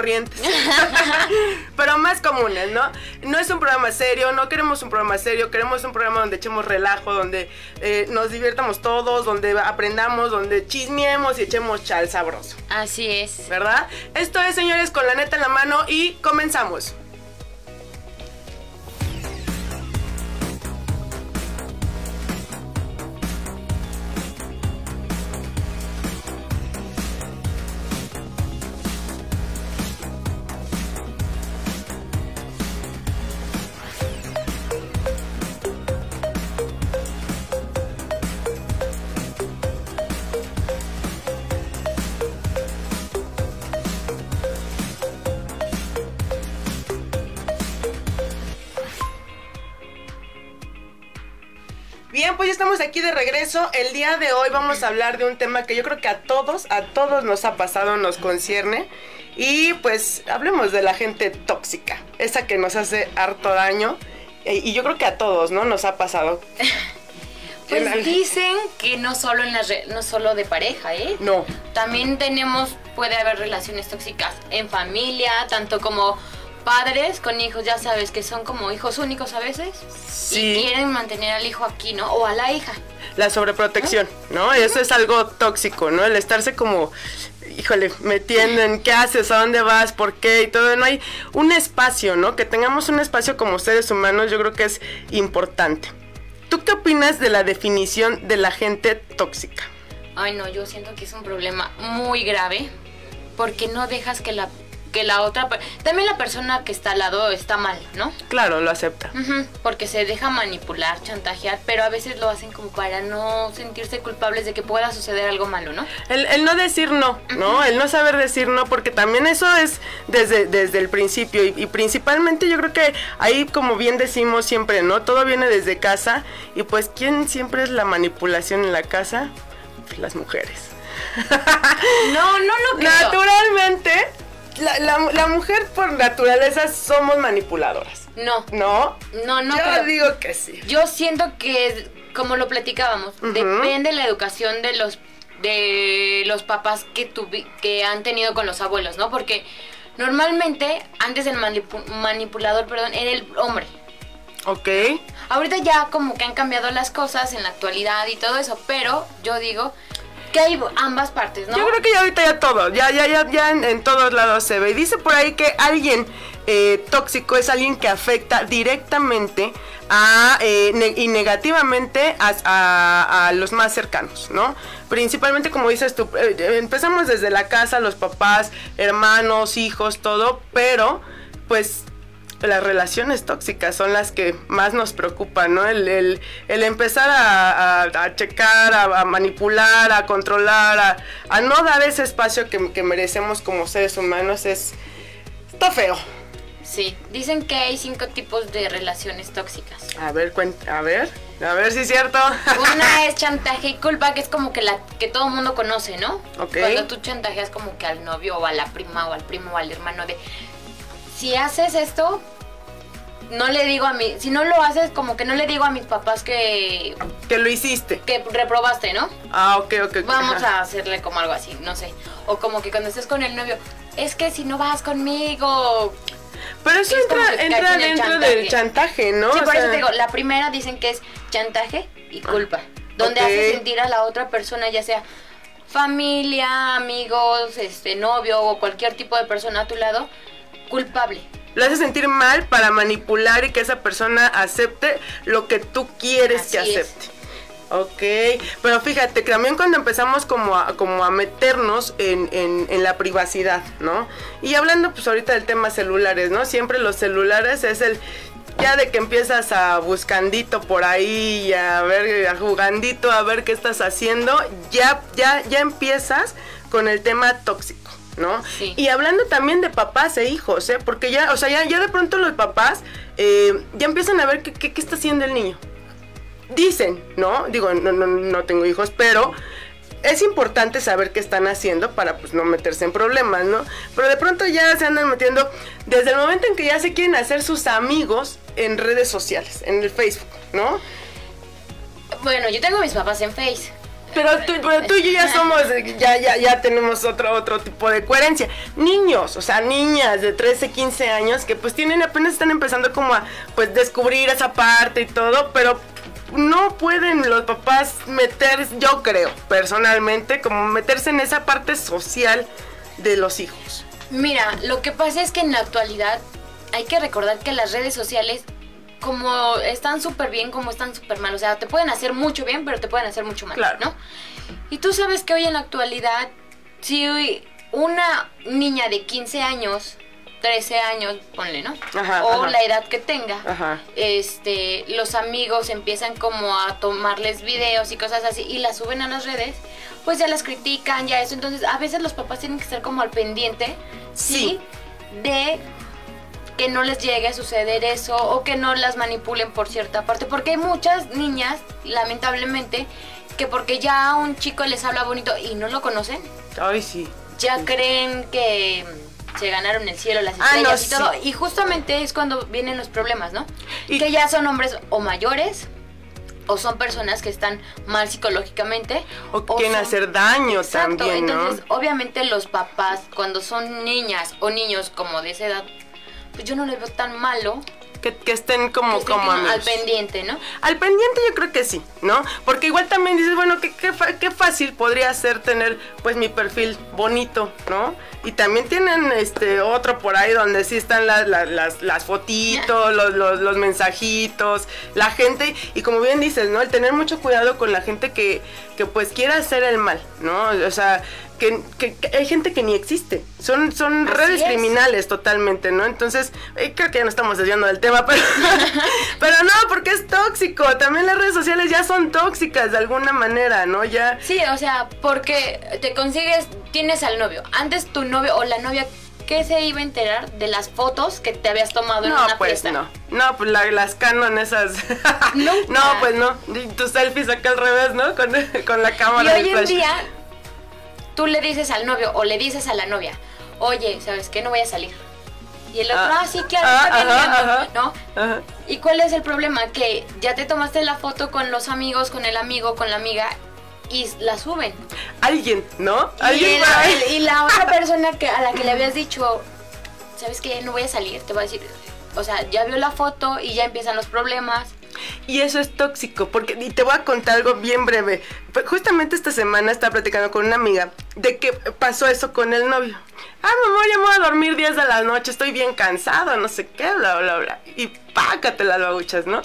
Corrientes, pero más comunes, ¿no? No es un programa serio, no queremos un programa serio, queremos un programa donde echemos relajo, donde eh, nos divirtamos todos, donde aprendamos, donde chismeemos y echemos chal sabroso, Así es. ¿verdad? Esto es, señores, con la neta en la mano y comenzamos. Pues ya estamos aquí de regreso. El día de hoy vamos a hablar de un tema que yo creo que a todos, a todos nos ha pasado, nos concierne. Y pues hablemos de la gente tóxica, esa que nos hace harto daño. Eh, Y yo creo que a todos, ¿no? Nos ha pasado. Pues En- dicen que no solo en las re- no solo de pareja, ¿eh? No. También tenemos puede haber relaciones tóxicas en familia, tanto como padres con hijos, ya sabes que son como hijos únicos a veces Sí. y quieren mantener al hijo aquí, ¿no? O a la hija. La sobreprotección, ¿no? Eso es algo tóxico, ¿no? El estarse como, híjole, metiendo en qué haces, a dónde vas, por qué y todo. No hay un espacio, ¿no? Que tengamos un espacio como seres humanos, yo creo que es importante. ¿Tú qué opinas de la definición de la gente tóxica? Ay, no, yo siento que es un problema muy grave porque no dejas que la que la otra también la persona que está al lado está mal, ¿no? Claro, lo acepta. Porque se deja manipular, chantajear, pero a veces lo hacen como para no sentirse culpables de que pueda suceder algo malo, ¿no? El, el no decir no, ¿no? El no saber decir no, porque también eso es desde, desde el principio y, y principalmente yo creo que ahí, como bien decimos siempre, ¿no? Todo viene desde casa y pues ¿quién siempre es la manipulación en la casa? Pues las mujeres. No, no, no creo. Naturalmente, la, la- la mujer por naturaleza somos manipuladoras, No, ¿no? no, no yo creo. digo que sí. Yo siento que, como lo platicábamos, depende la educación de los de los papás que tuvi- que han tenido con los abuelos, ¿no? Porque normalmente antes el manipu- manipulador, perdón, era el hombre. Ok. Ahorita ya como que han cambiado las cosas en la actualidad y todo eso, pero yo digo que hay ambas partes, ¿no? Yo creo que ya ahorita ya todo, ya, ya, ya, ya en, todos lados se ve. Y dice por ahí que alguien eh, tóxico es alguien que afecta directamente a, eh, y negativamente a, a- los más cercanos, ¿no? Principalmente como dices tú, eh, empezamos desde la casa, los papás, hermanos, hijos, todo, pero pues las relaciones tóxicas son las que más nos preocupan, ¿no? El, el- el empezar a, a- a checar, a, a manipular, a controlar, a, a no dar ese espacio que, que merecemos como seres humanos es... Está feo. Sí, dicen que hay cinco tipos de relaciones tóxicas. A ver, cuenta, a ver, a ver si es cierto. Una es chantaje y culpa, que es como que la que todo el mundo conoce, ¿no? Ok. Cuando tú chantajeas como que al novio o a la prima o al primo o al hermano de si haces esto, no le digo a mi, si no lo haces, como que no le digo a mis papás que, que lo hiciste. que reprobaste, ¿no? Ah, ok, ok. ok, Vamos ajá. a hacerle como algo así, no sé. O como que cuando estés con el novio, es que si no vas conmigo. Pero eso es entra, entra dentro chantaje. del chantaje, ¿no? sí, O por eso te digo, la primera dicen que es chantaje y culpa. Donde ok. hace sentir a la otra persona, ya sea familia, amigos, este novio o cualquier tipo de persona a tu lado, culpable. Lo hace sentir mal para manipular y que esa persona acepte lo que tú quieres Así que es. acepte. Ok, pero fíjate que también cuando empezamos como a, como a meternos en, en, en, la privacidad, ¿no? Y hablando pues ahorita del tema celulares, ¿no? Siempre los celulares es el... Ya de que empiezas a buscandito por ahí y a ver, a jugandito, a ver qué estás haciendo, ya, ya, ya empiezas con el tema tóxico. ¿No? Sí. Y hablando también de papás e hijos, ¿eh? Porque ya, o sea, ya, ya de pronto los papás eh, ya empiezan a ver qué, qué, qué está haciendo el niño dicen, ¿no? Digo, no, no, no tengo hijos, pero es importante saber qué están haciendo para pues no meterse en problemas, ¿no? Pero de pronto ya se andan metiendo desde el momento en que ya se quieren hacer sus amigos en redes sociales, en el Facebook, ¿no? Bueno, yo tengo a mis papás en Face. Pero tú, pero tú y yo ya somos, ya, ya, ya tenemos otro, otro tipo de coherencia. Niños, o sea, niñas de 13, 15 años que pues tienen, apenas están empezando como a pues descubrir esa parte y todo, pero no pueden los papás meter, yo creo, personalmente, como meterse en esa parte social de los hijos. Mira, lo que pasa es que en la actualidad hay que recordar que las redes sociales como están súper bien, como están súper mal. O sea, te pueden hacer mucho bien, pero te pueden hacer mucho mal, Claro. ¿no? Y tú sabes que hoy en la actualidad, si una niña de 15 años, 13 años, ponle, ¿no? Ajá, o ajá. la edad que tenga, Ajá. este, los amigos empiezan como a tomarles videos y cosas así y las suben a las redes, pues ya las critican, ya eso. Entonces, a veces los papás tienen que estar como al pendiente, sí, de que no les llegue a suceder eso o que no las manipulen por cierta parte. Porque hay muchas niñas, lamentablemente, que porque ya un chico les habla bonito y no lo conocen, Ay, sí. ya Sí. creen que se ganaron el cielo, las Ah, estrellas no, y todo. Y justamente es cuando vienen los problemas, ¿no? Y- que ya son hombres o mayores o son personas que están mal psicológicamente O que quieren son- hacer daño Exacto, también, ¿no? entonces obviamente los papás cuando son niñas o niños como de esa edad, yo no les veo tan malo Que, que estén como, que estén como al pendiente, ¿no? Al pendiente yo creo que sí, ¿no? Porque igual también dices, bueno, qué, qué, qué fácil podría ser tener pues mi perfil bonito, ¿no? Y también tienen este otro por ahí donde sí están las, las, las, las fotitos, los, los, los mensajitos, la gente, y como bien dices, ¿no? El tener mucho cuidado con la gente que, que pues quiera hacer el mal, ¿no? O sea, que, que- que hay gente que ni existe. Son, son Así redes es. criminales totalmente, ¿no? Entonces, eh, creo que ya no estamos desviando del tema, pero, pero no, porque es tóxico. También las redes sociales ya son tóxicas de alguna manera, ¿no? Ya. Sí, o sea, porque te consigues, tienes al novio. Antes tu novio o la novia, ¿qué se iba a enterar de las fotos que te habías tomado en No, una pues fiesta? no. No, pues la- las canon esas. No, pues no. Y tus selfies acá al revés, ¿no? Con, con la Y cámara hoy de en día, tú le dices al novio o le dices a la novia, oye, ¿sabes qué? No voy a salir. Y el otro, ah, sí, claro, ah, está bien, ajá, bien", ajá. ¿no? Ajá. ¿Y cuál es el problema? Que ya te tomaste la foto con los amigos, con el amigo, con la amiga y la suben. Alguien, ¿no? Alguien y la otra persona que, a la que le habías dicho, ¿sabes qué? No voy a salir, te va a decir, o sea, ya vio la foto y ya empiezan los problemas. Y eso es tóxico, porque y te voy a contar algo bien breve. Justamente esta semana estaba platicando con una amiga de que pasó eso con el novio. Ah, mamá, ya me voy a dormir 10 de la noche, estoy bien cansado, no sé qué, bla, bla, bla. Y pácate las babuchas, ¿no?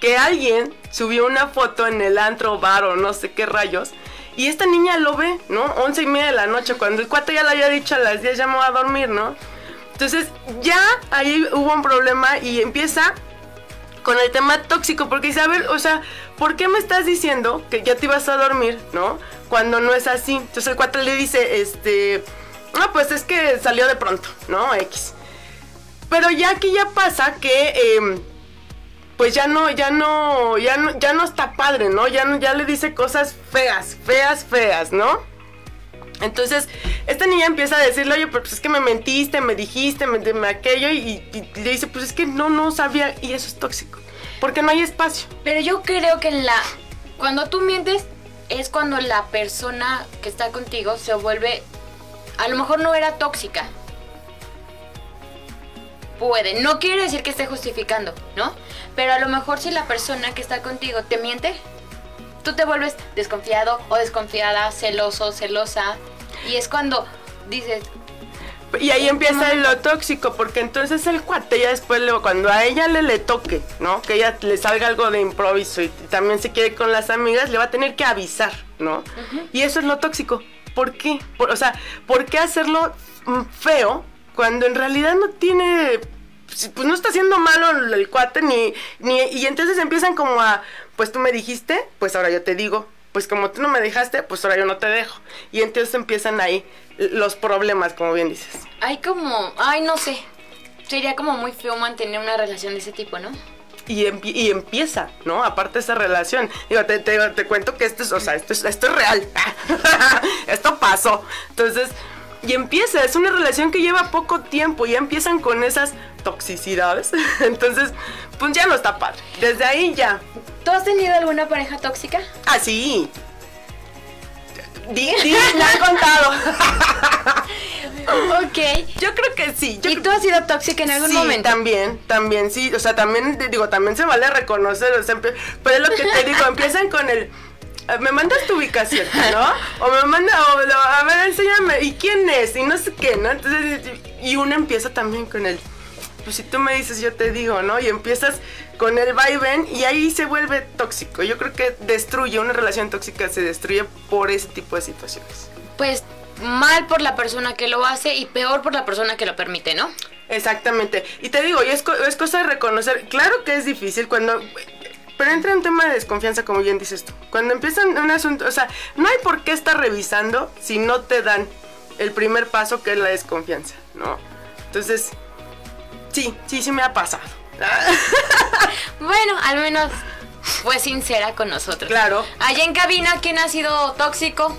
Que alguien subió una foto en el antro bar o no sé qué rayos. Y esta niña lo ve, ¿no? Once y media de la noche, cuando el cuate ya le había dicho a las 10 ya me voy a dormir, ¿no? Entonces ya ahí hubo un problema y empieza con el tema tóxico, porque ver, o sea, ¿por qué me estás diciendo que ya te ibas a dormir, no? Cuando no es así. Entonces el cuate le dice, este, ah, pues es que salió de pronto, ¿no? X. Pero ya aquí ya pasa que, em, pues ya no, ya no, ya no, ya no está padre, ¿no? Ya, no- ya le dice cosas feas, feas, feas, ¿no? Entonces, esta niña empieza a decirle, oye, pues es que me mentiste, me dijiste, me, me aquello, y, y le dice, pues es que no, no sabía, y eso es tóxico, porque no hay espacio. Pero yo creo que la cuando tú mientes es cuando la persona que está contigo se vuelve a lo mejor no era tóxica. Puede, no quiere decir que esté justificando, ¿no? Pero a lo mejor si la persona que está contigo te miente, tú te vuelves desconfiado o desconfiada, celoso, celosa, y es cuando dices, Y ahí empieza lo tóxico, porque entonces el cuate ya después, luego, cuando a ella le, le toque, ¿no? Que ella le salga algo de improviso y también se quiere con las amigas, le va a tener que avisar, ¿no? Y eso es lo tóxico. ¿Por qué? Por- o sea, ¿por qué hacerlo mm, feo cuando en realidad no tiene pues no está haciendo malo el, el cuate ni, ni y entonces empiezan como a pues tú me dijiste pues ahora yo te digo pues como tú no me dejaste pues ahora yo no te dejo y entonces empiezan ahí los problemas como bien dices Hay como, ay, no sé. Sería como muy feo mantener una relación de ese tipo, ¿no? y, y empieza, ¿no? Aparte esa relación. Digo, te, te- te cuento que esto es, o sea, esto es, esto es real. esto pasó. Entonces, y empieza, es una relación que lleva poco tiempo, ya empiezan con esas toxicidades. Entonces, pues ya no está padre. Desde ahí ya. ¿Tú has tenido alguna pareja tóxica? Ah, sí. Di, di, me han contado. Ok. Yo creo que sí. Yo ¿Y tú has sido tóxica en algún sí, momento? también, también, sí. O sea, también, di- digo, también se vale reconocer, o sea, pero es lo que te digo, empiezan con el... eh, Me mandas tu ubicación, ¿no? O me manda, o lo- a ver, enséñame, ¿y quién es? Y no sé qué, ¿no? Entonces, y uno empieza también con el, pues si tú me dices, yo te digo, ¿no? Y empiezas con el vaivén y ahí se vuelve tóxico. Yo creo que destruye, una relación tóxica se destruye por ese tipo de situaciones. Pues mal por la persona que lo hace y peor por la persona que lo permite, ¿no? Exactamente. Y te digo, y es, es cosa de reconocer, claro que es difícil cuando... Pero entra en tema de desconfianza, como bien dices tú. Cuando empiezan un asunto, o sea, no hay por qué estar revisando si no te dan el primer paso que es la desconfianza, ¿no? Entonces, sí, sí, sí me ha pasado. Bueno, al menos fue sincera con nosotros. Claro. Allá en cabina, ¿quién ha sido tóxico?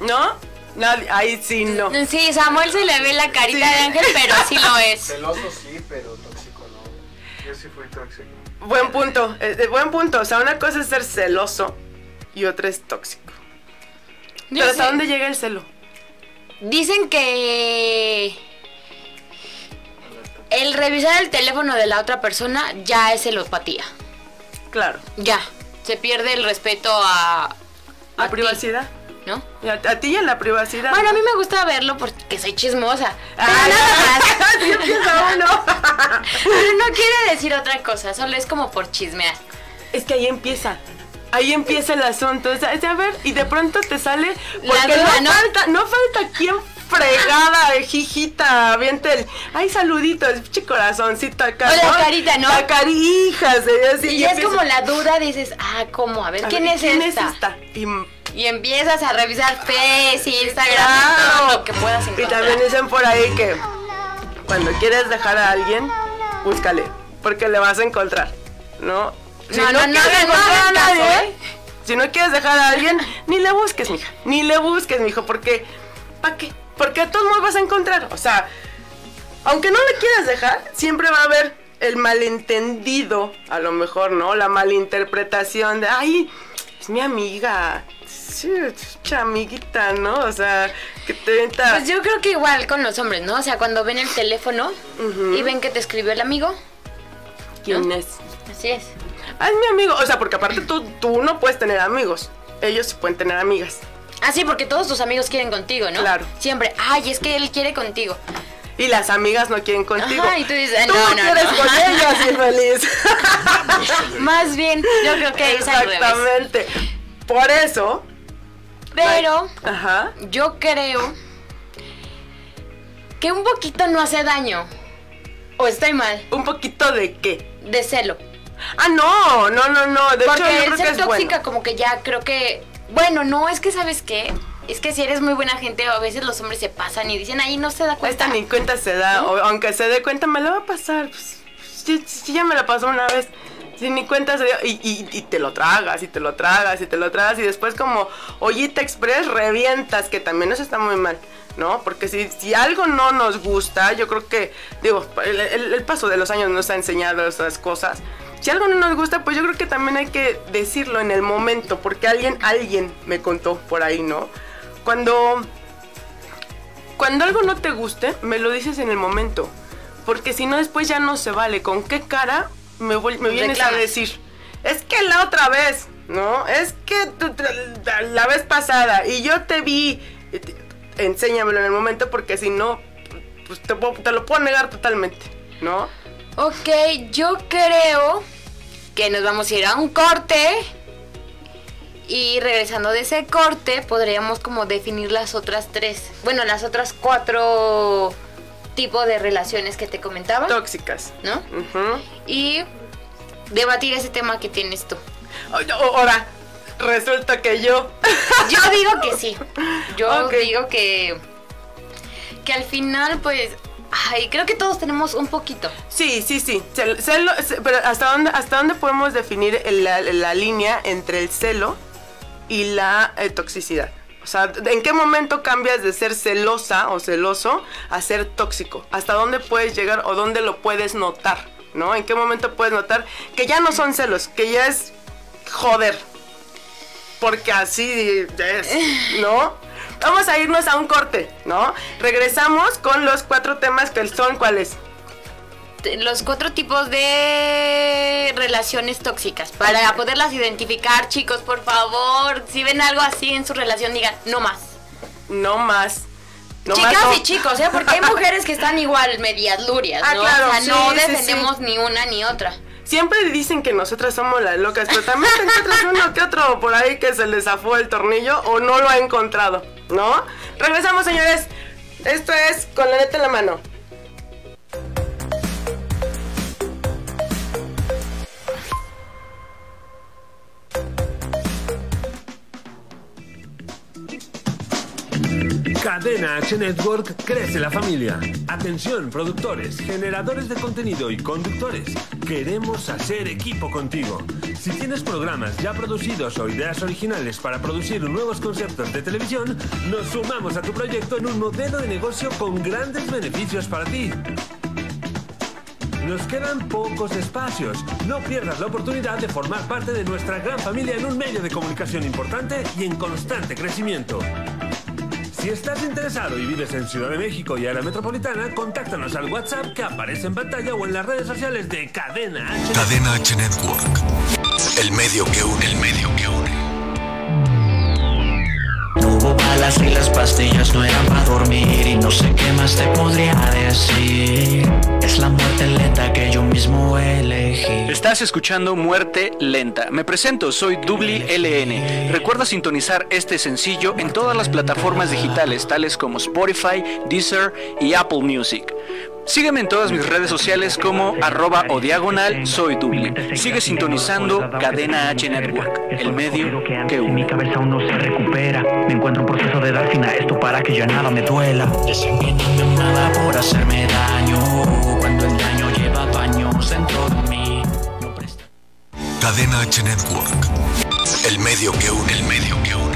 ¿No? Nadie, ahí sí no. Sí, Samuel se le ve la carita Sí. de ángel, pero sí lo es. Celoso sí, pero Buen punto, buen punto. O sea, una cosa es ser celoso y otra es tóxico. Pero ¿hasta dónde llega el celo? Dicen que el revisar el teléfono de la otra persona ya es celopatía. Claro. Ya. Se pierde el respeto a. La a ti, privacidad. A, a ti y a la privacidad. Bueno, a mí me gusta verlo porque soy chismosa. Pero Ay, nada más. uno. Pero no quiere decir otra cosa, solo es como por chismear. es que ahí empieza. Ahí empieza el asunto. Es, es a ver, y de pronto te sale. Porque duda, no, ¿no? falta, no falta quien fregada, jijita, aviente el. Ay, saluditos, pinche corazoncito acá. O la carita, ¿no? La carijas. eh, así, Y ya es como la duda, dices, ah, ¿cómo? A ver, a ¿quién, ver, es, ¿quién esta? es esta? Y, Y empiezas a revisar Face, Instagram, Claro. todo lo que puedas Y encontrar. también dicen por ahí que cuando quieres dejar a alguien, búscale, porque le vas a encontrar, ¿no? Si No, no, no no a caso, nadie, ¿eh? si no quieres dejar a alguien, ni le busques, mija, ni le busques, mijo, porque ¿para qué? Porque a todos modos vas a encontrar, o sea, aunque no le quieras dejar, siempre va a haber el malentendido, a lo mejor, ¿no? La malinterpretación de, ay, es mi amiga, sí, es amiguita, ¿no? O sea, que te venta... Pues yo creo que igual con los hombres, ¿no? O sea, cuando ven el teléfono y ven que te escribió el amigo, ¿Quién ¿no? es? así es. Ah, es mi amigo. O sea, porque aparte tú, tú no puedes tener amigos. Ellos pueden tener amigas. Ah, sí, porque todos tus amigos quieren contigo, ¿no? Claro. Siempre, ay, es que él quiere contigo. Y las amigas no quieren contigo. Ajá, y tú dices, Tú no, no, quieres no. con infeliz. Más bien, yo creo que es. Exactamente. Por eso. Pero Ajá. yo creo que un poquito no hace daño. O estoy mal, Un poquito de qué. de celo. Ah, no, no, no, no. De Porque hecho, yo creo que ser es tóxica bueno. como que ya creo que... Bueno, no, es que ¿sabes qué? Es que si eres muy buena gente, a veces los hombres se pasan y dicen, ahí no se da cuenta. Esta ni cuenta se da. O, aunque se dé cuenta, me la va a pasar. Pues, sí, sí, ya me la pasó una vez. Si ni cuenta se dio. Y, y- y te lo tragas, y te lo tragas, y te lo tragas. Y después, como ollita express, revientas. Que también eso está muy mal. ¿No? Porque si, si algo no nos gusta, yo creo que, digo, el, el- el paso de los años nos ha enseñado esas cosas. Si algo no nos gusta, pues yo creo que también hay que decirlo en el momento, porque alguien, alguien me contó por ahí, ¿no? Cuando cuando algo no te guste, me lo dices en el momento. Porque si no, después ya no se vale. ¿Con qué cara me, voy- me vienes Reclamas. a decir? Es que la otra vez, ¿no? Es que la vez pasada y yo te vi. enséñamelo en el momento porque si no, pues te, puedo- te lo puedo negar totalmente, ¿no? Ok, yo creo que nos vamos a ir a un corte. Y regresando de ese corte, podríamos como definir las otras tres. Bueno, las otras cuatro tipos de relaciones que te comentaba, Tóxicas. ¿no? Y debatir ese tema que tienes tú. Ahora, resulta que yo... Yo digo que sí. Yo digo que. Que al final, pues. Ay, creo que todos tenemos un poquito. Sí, sí, sí. Cel- celo- ce- pero ¿hasta dónde, ¿hasta dónde podemos definir la línea entre el celo y la eh, toxicidad? O sea, ¿en qué momento cambias de ser celosa o celoso a ser tóxico? ¿Hasta dónde puedes llegar o dónde lo puedes notar? ¿No? ¿En qué momento puedes notar que ya no son celos, que ya es joder? Porque así es, ¿no? Vamos a irnos a un corte, ¿no? Regresamos con los cuatro temas que son cuáles. Los cuatro tipos de relaciones tóxicas. Para poderlas identificar, chicos, por favor. Si ven algo así en su relación, digan, no más. No más. No más, Chicas no. y chicos, ¿eh? Porque hay mujeres que están igual medias lurias, Ah, ¿no? claro, o sea, no sí, sí, defendemos ni una ni otra. Siempre dicen que nosotras somos las locas, pero también te encuentras uno que otro por ahí que se le zafó el tornillo o no lo ha encontrado, ¿no? Regresamos, señores. Esto es con la neta en la mano. Cadena H Network crece la familia. Atención, productores, generadores de contenido y conductores. Queremos hacer equipo contigo. Si tienes programas ya producidos o ideas originales para producir nuevos conceptos de televisión, nos sumamos a tu proyecto en un modelo de negocio con grandes beneficios para ti. Nos quedan pocos espacios. No pierdas la oportunidad de formar parte de nuestra gran familia en un medio de comunicación importante y en constante crecimiento. Si estás interesado y vives en Ciudad de México y área metropolitana, contáctanos al WhatsApp que aparece en pantalla o en las redes sociales de Cadena H. Cadena H Network. El medio que une, el medio que une. Balas y las pastillas no eran para dormir Y no sé qué más te podría decir Es la muerte lenta que yo mismo elegí Estás escuchando Muerte Lenta. Me presento, soy Dubli LN. Recuerda sintonizar este sencillo en todas las plataformas digitales tales como Spotify, Deezer y Apple Music. Sígueme en todas mis redes sociales como arroba o diagonal soy Dubli. Sigue sintonizando Cadena H Network, el medio que Mi une. cabeza aún no se recupera Me encuentro en proceso de dar fin a esto para que ya nada me duela nada por hacerme daño Cuando el daño lleva años dentro de mí Cadena H Network. El medio que une, el medio que une.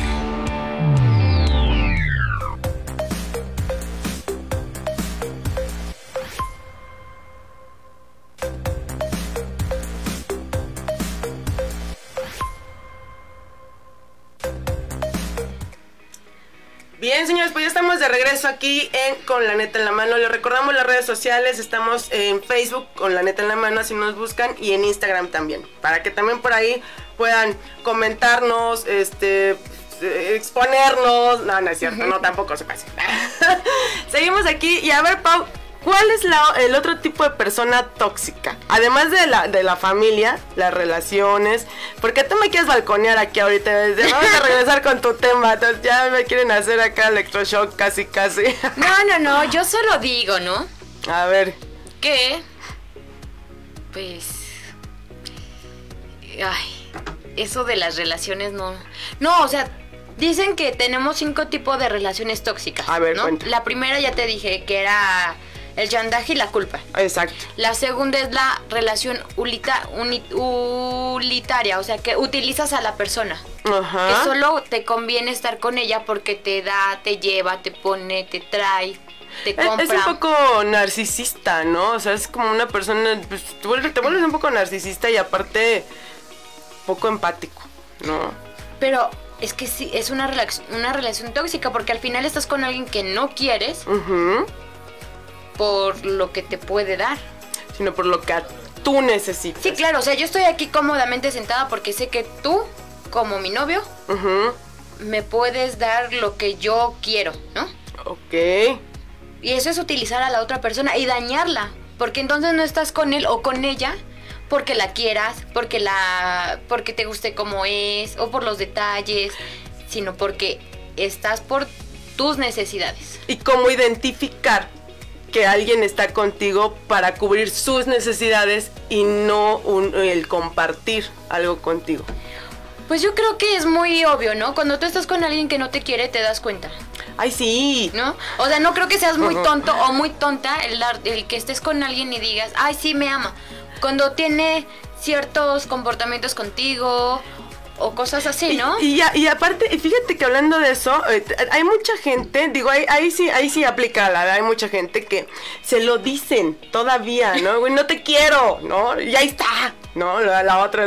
Bien, señores, pues ya estamos de regreso aquí en Con la Neta en la Mano. Les recordamos las redes sociales, estamos en Facebook con la Neta en la Mano, así nos buscan, y en Instagram también, para que también por ahí puedan comentarnos, este, exponernos. No, no es cierto, no, tampoco se pase. Seguimos aquí, y a ver, Pau, ¿cuál es la- el otro tipo de persona tóxica? Además de la, de la familia, las relaciones, porque tú me quieres balconear aquí ahorita, vamos a regresar con tu tema, entonces ya me quieren hacer acá electroshock casi casi. No, no, no, yo solo digo, ¿no? A ver, Que. Pues. Ay, eso de las relaciones no. No, o sea, dicen que tenemos cinco tipos de relaciones tóxicas. A ver, ¿no? cuenta. La primera ya te dije que era el chantaje y la culpa. exacto. La segunda es la relación ulita- uni- unitaria, o sea, que utilizas a la persona. Ajá. Que solo te conviene estar con ella porque te da, te lleva, te pone, te trae, te Es, compra. es un poco narcisista, ¿no? O sea, es como una persona, pues, te vuelves, te vuelves un poco narcisista y aparte poco empático, ¿no? Pero es que sí, es una, relax- una relación tóxica porque al final estás con alguien que no quieres Ujú. Por lo que te puede dar. Sino por lo que tú necesitas. Sí, claro, o sea, yo estoy aquí cómodamente sentada porque sé que tú, como mi novio, me puedes dar lo que yo quiero, ¿no? Ok. Y eso es utilizar a la otra persona y dañarla. Porque entonces no estás con él o con ella porque la quieras, porque la porque te guste como es o por los detalles, sino porque estás por tus necesidades. ¿Y cómo identificar que alguien está contigo para cubrir sus necesidades y no un- el compartir algo contigo? Pues yo creo que es muy obvio, ¿no? Cuando tú estás con alguien que no te quiere, te das cuenta, Ay, sí. ¿no? O sea, no creo que seas muy tonto o muy tonta el, el que estés con alguien y digas, ay, sí, me ama. Cuando tiene ciertos comportamientos contigo o cosas así, ¿no? Y, y ya- y aparte, y fíjate que hablando de eso, eh, hay mucha gente, digo, ahí, ahí sí, ahí sí aplica la, hay mucha gente que se lo dicen todavía, ¿no? Güey, no te quiero, ¿no? Y ahí está, ¿no? La, la otra,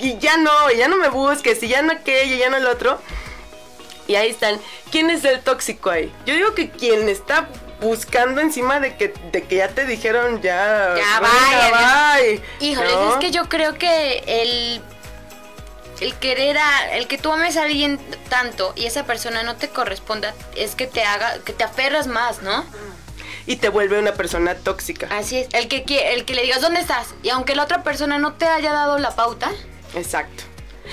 y, ya no, ya no me busques, y ya no aquello, y ya no el otro. Y ahí están. ¿Quién es el tóxico ahí? Yo digo que quien está buscando encima de que, de que ya te dijeron ya. Ya, bye, Híjole, ¿no? es que yo creo que el el querer a, el que tú ames a alguien tanto y esa persona no te corresponda es que te haga que te aferras más, ¿no? Y te vuelve una persona tóxica. Así es, el que el que le digas dónde estás y aunque la otra persona no te haya dado la pauta, Exacto.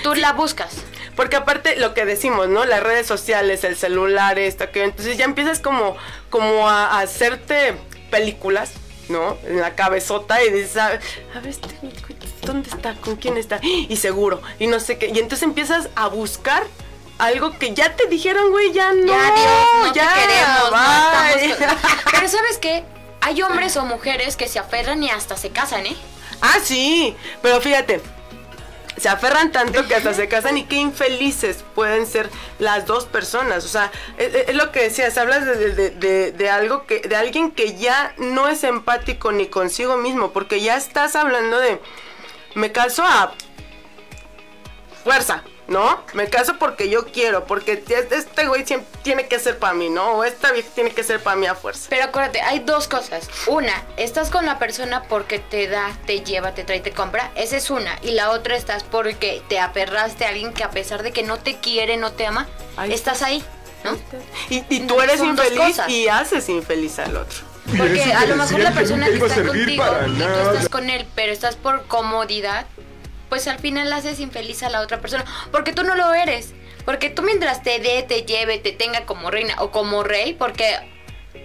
tú la buscas. Porque aparte lo que decimos, ¿no? Las redes sociales, el celular, esto, que entonces ya empiezas como, como a, a hacerte películas, ¿no? En la cabezota y dices, a, a ver, este, ¿dónde está? ¿Con quién está? Y seguro, y no sé qué. Y entonces empiezas a buscar algo que ya te dijeron, güey, ya no. ya Dios, no ya, te queremos, no estamos con- Pero ¿sabes qué? Hay hombres o mujeres que se aferran y hasta se casan, ¿eh? Ah, sí, pero fíjate, se aferran tanto que hasta se casan y qué infelices pueden ser las dos personas. O sea, es, es lo que decías, hablas de, de- de- de algo que, de alguien que ya no es empático ni consigo mismo, porque ya estás hablando de, me caso a fuerza. ¿No? Me caso porque yo quiero, porque este güey siempre tiene que ser para mí, ¿no? O esta vieja tiene que ser para mí a fuerza. Pero acuérdate, hay dos cosas. Una, estás con la persona porque te da, te lleva, te trae, te compra. Esa es una. Y la otra estás porque te aferraste a alguien que a pesar de que no te quiere, no te ama, Ahí estás ahí, ¿no? Y, y tú eres infeliz y haces infeliz al otro. Porque a lo mejor la persona que está contigo y tú estás con él, pero estás por comodidad, pues al final haces infeliz a la otra persona. Porque tú no lo eres. Porque tú mientras te dé, te lleve, te tenga como reina o como rey, porque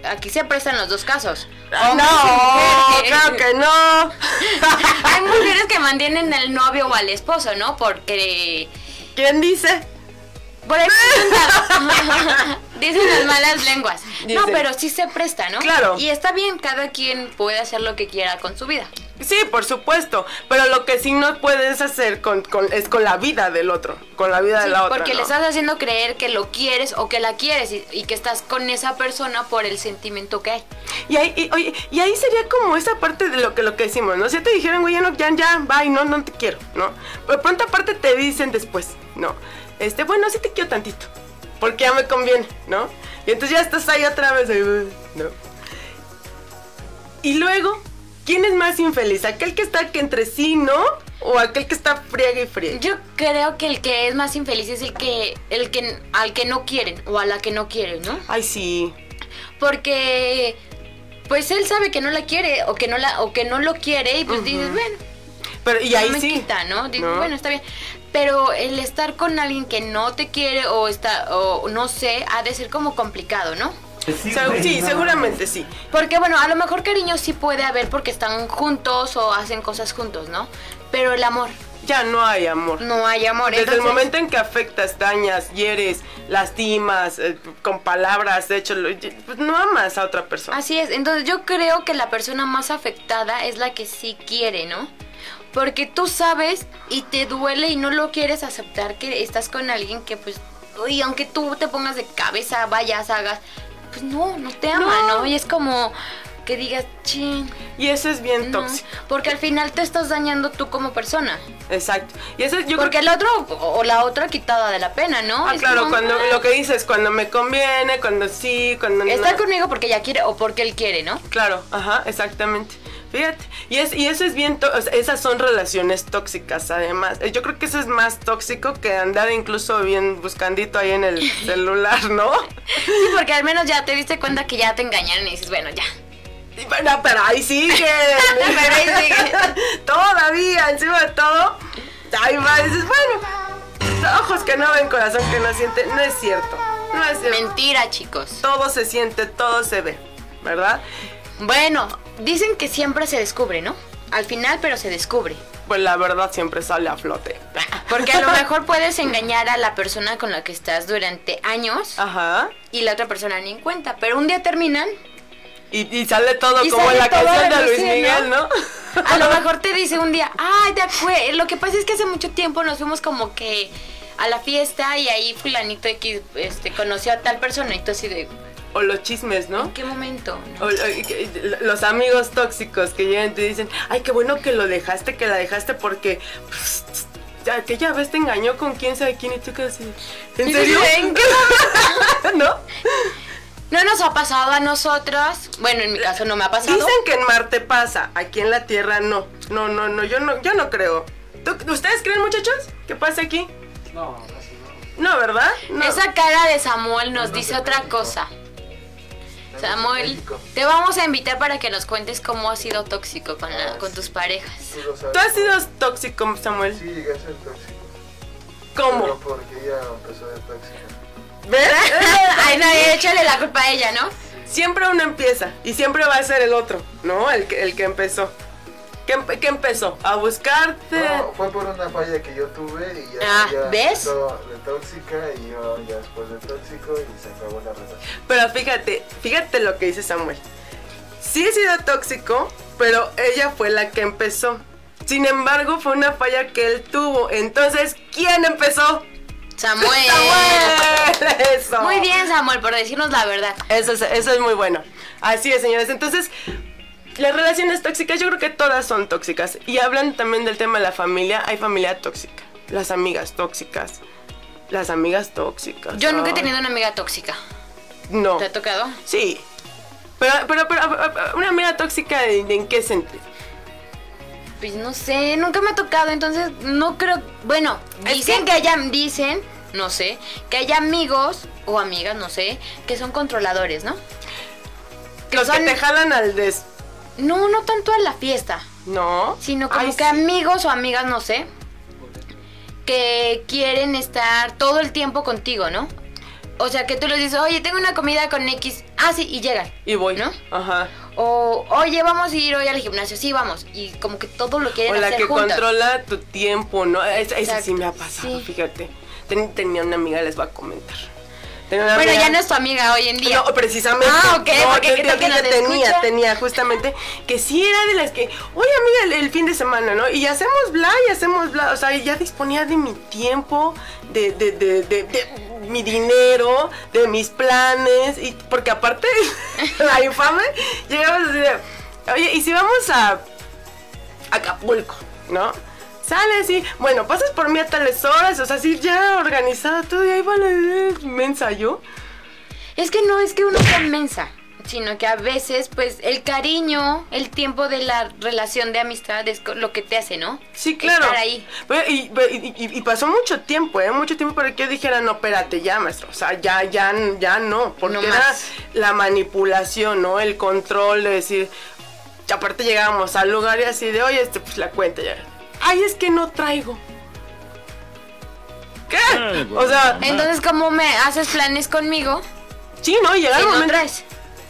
aquí se prestan los dos casos. Y No, claro que no. Hay mujeres que mantienen al novio o al esposo, ¿no? Porque ¿Quién dice? Por ahí dicen, las malas lenguas. No, pero sí se presta, ¿no? Claro. Y está bien, cada quien puede hacer lo que quiera con su vida. Sí, por supuesto. Pero lo que sí no puedes hacer con, con- es con la vida del otro. Con la vida de la otra. porque ¿no? le estás haciendo creer que lo quieres o que la quieres y, y que estás con esa persona por el sentimiento que hay. Y ahí, y, oye, y ahí sería como esa parte de lo que, lo que decimos, ¿no? Si te dijeron, güey, ya, no, ya, ya, bye, no, no te quiero, ¿no? Pero pronto aparte te dicen después, ¿no? Este, bueno, sí te quiero tantito. Porque ya me conviene, ¿no? Y entonces ya estás ahí otra vez, ¿no? Y luego, ¿quién es más infeliz? ¿Aquel que está que entre sí, no? ¿O aquel que está friega y friega? Yo creo que el que es más infeliz es el que, el que al que no quieren o a la que no quieren, ¿no? Ay, sí. Porque pues él sabe que no la quiere o que no la o que no lo quiere y pues dices, bueno, Pero, y no ahí me sí. quita, ¿no? Digo, ¿No? bueno, está bien. Pero el estar con alguien que no te quiere o está o no sé, ha de ser como complicado, ¿no? Sí, seguramente sí. Porque bueno, a lo mejor cariño sí puede haber porque están juntos o hacen cosas juntos, ¿no? Pero el amor, Ya no hay amor. no hay amor. Desde el momento en que afectas, dañas, hieres, lastimas, eh, con palabras, de hecho, pues no amas a otra persona. Así es, entonces yo creo que la persona más afectada es la que sí quiere, ¿no? Porque tú sabes y te duele y no lo quieres aceptar que estás con alguien que pues, uy, aunque tú te pongas de cabeza, vayas, hagas, pues no, no te ama, No. ¿no? Y es como que digas, chin, Y eso es bien no, tóxico. porque al final te estás dañando tú como persona. Exacto. Y eso yo porque creo el otro o la otra quitada de la pena, ¿no? Ah, Es claro, como, cuando ah, lo que dices, cuando me conviene, cuando sí, cuando no. Está conmigo porque ella quiere o porque él quiere, ¿no? Claro, ajá, exactamente. Fíjate, y, es, y eso es bien, o sea, esas son relaciones tóxicas además. Yo creo que eso es más tóxico que andar incluso bien buscandito ahí en el celular, ¿no? Sí, porque al menos ya te diste cuenta que ya te engañaron y dices, bueno, ya. Y bueno, pero ahí sigue. Pero ahí sigue. Todavía, encima de todo. Ahí va, dices, bueno, ojos que no ven, corazón que no siente. No es cierto. No es cierto. Mentira, chicos. Todo se siente, todo se ve, ¿verdad? Bueno, dicen que siempre se descubre, ¿no? Al final, pero se descubre. Pues la verdad siempre sale a flote. Porque a lo mejor puedes engañar a la persona con la que estás durante años Ajá. y la otra persona ni en cuenta. Pero un día terminan, Y, y sale todo Y como sale en la canción de Luis Miguel, ¿no? a lo mejor te dice un día, ay, te acuerdas. Lo que pasa es que hace mucho tiempo nos fuimos como que a la fiesta y ahí fulanito X este, conoció a tal persona y tú así de, O los chismes, ¿no? ¿en qué momento? O- los amigos tóxicos que llegan y te dicen, ay, qué bueno que lo dejaste, que la dejaste porque pues, ya, que ya ves te engañó con quién sabe quién y tú así. ¿En serio? dices, ¿en qué ¿No? No nos ha pasado a nosotras. Bueno, en mi caso no me ha pasado. Dicen que en Marte pasa, aquí en la Tierra no. No, no, no, yo no, yo no creo. ¿Tú- ¿Ustedes creen, muchachos? ¿Qué pasa aquí? No, casi no. No, ¿verdad? No. Esa cara de Samuel nos dice otra cosa. Samuel, te vamos a invitar para que nos cuentes cómo has sido tóxico con, la- con tus parejas. Tú lo sabes. ¿Tú has sido tóxico, Samuel? Sí, llegué a ser tóxico. ¿Cómo? Pero porque ella empezó de tóxica. ¿Ves? Ay, no, échale la culpa a ella, ¿no? siempre uno empieza y siempre va a ser el otro, ¿no? El que, el que empezó. ¿Qué, empe- qué empezó? A buscarte. No, fue por una falla que yo tuve y ya, Ah, ella ¿ves? Tóxica y yo ya después de tóxico y se acabó la relación. Pero fíjate, fíjate lo que dice Samuel. Sí he sido tóxico, pero ella fue la que empezó. Sin embargo, fue una falla que él tuvo. Entonces, ¿quién empezó? Samuel. ¡Samuel! Eso. Muy bien, Samuel, por decirnos la verdad. Eso es, eso es muy bueno. Así es, señores. Entonces, las relaciones tóxicas, yo creo que todas son tóxicas. Y hablan también del tema de la familia. Hay familia tóxica. Las amigas tóxicas. Las amigas tóxicas. Yo nunca he tenido una amiga tóxica. No. ¿Te ha tocado? Sí. Pero, pero, pero, una amiga tóxica, ¿en, qué sentido? Pues no sé, nunca me ha tocado, entonces no creo. Bueno, Es dicen que- que, haya, dicen, no sé, que hay amigos o amigas, no sé, que son controladores, ¿no? Los que son- te jalan al des... No, no tanto a la fiesta, No. sino como Ay, que sí. amigos o amigas, no sé, que quieren estar todo el tiempo contigo, ¿no? O sea, que tú les dices, oye, tengo una comida con X. Ah, sí, y llegan. Y voy. ¿No? Ajá. O, oye, vamos a ir hoy al gimnasio. Sí, vamos. Y como que todo lo quieren O la hacer que controla tu tiempo, ¿no? Es- Esa sí me ha pasado, sí. fíjate. Ten- tenía una amiga, les voy a comentar. Bueno, ya no es tu amiga hoy en día. No, precisamente. Ah, ok, No, porque que te tenía, escucha. tenía justamente que sí era de las que, oye amiga, el, el fin de semana, ¿no? Y hacemos bla, y hacemos bla, o sea, ya disponía de mi tiempo, de, de, de, de, de mi dinero, de mis planes, y porque aparte, la infame, llegamos así de, oye, ¿y si vamos a Acapulco, ¿no? Sale así, bueno, pasas por mí a tales horas, o sea, así ya organizado todo, y ahí vale, me ensayó. Es que no es que uno sea mensa, sino que a veces, pues, el cariño, el tiempo de la relación de amistad es lo que te hace, ¿no? Sí, claro. Estar ahí. Pero, y, y- y- y pasó mucho tiempo, ¿eh? Mucho tiempo para que yo dijera, no, espérate, ya, maestro. O sea, ya, ya, ya no. Porque No era la manipulación, ¿no? El control de decir. y aparte llegábamos al lugar y así de, oye, este, pues la cuenta ya. Ay, es que no traigo. ¿Qué? O sea, Entonces, ¿cómo me haces planes conmigo sí, ¿no? Y llegaba si el no momento. traes?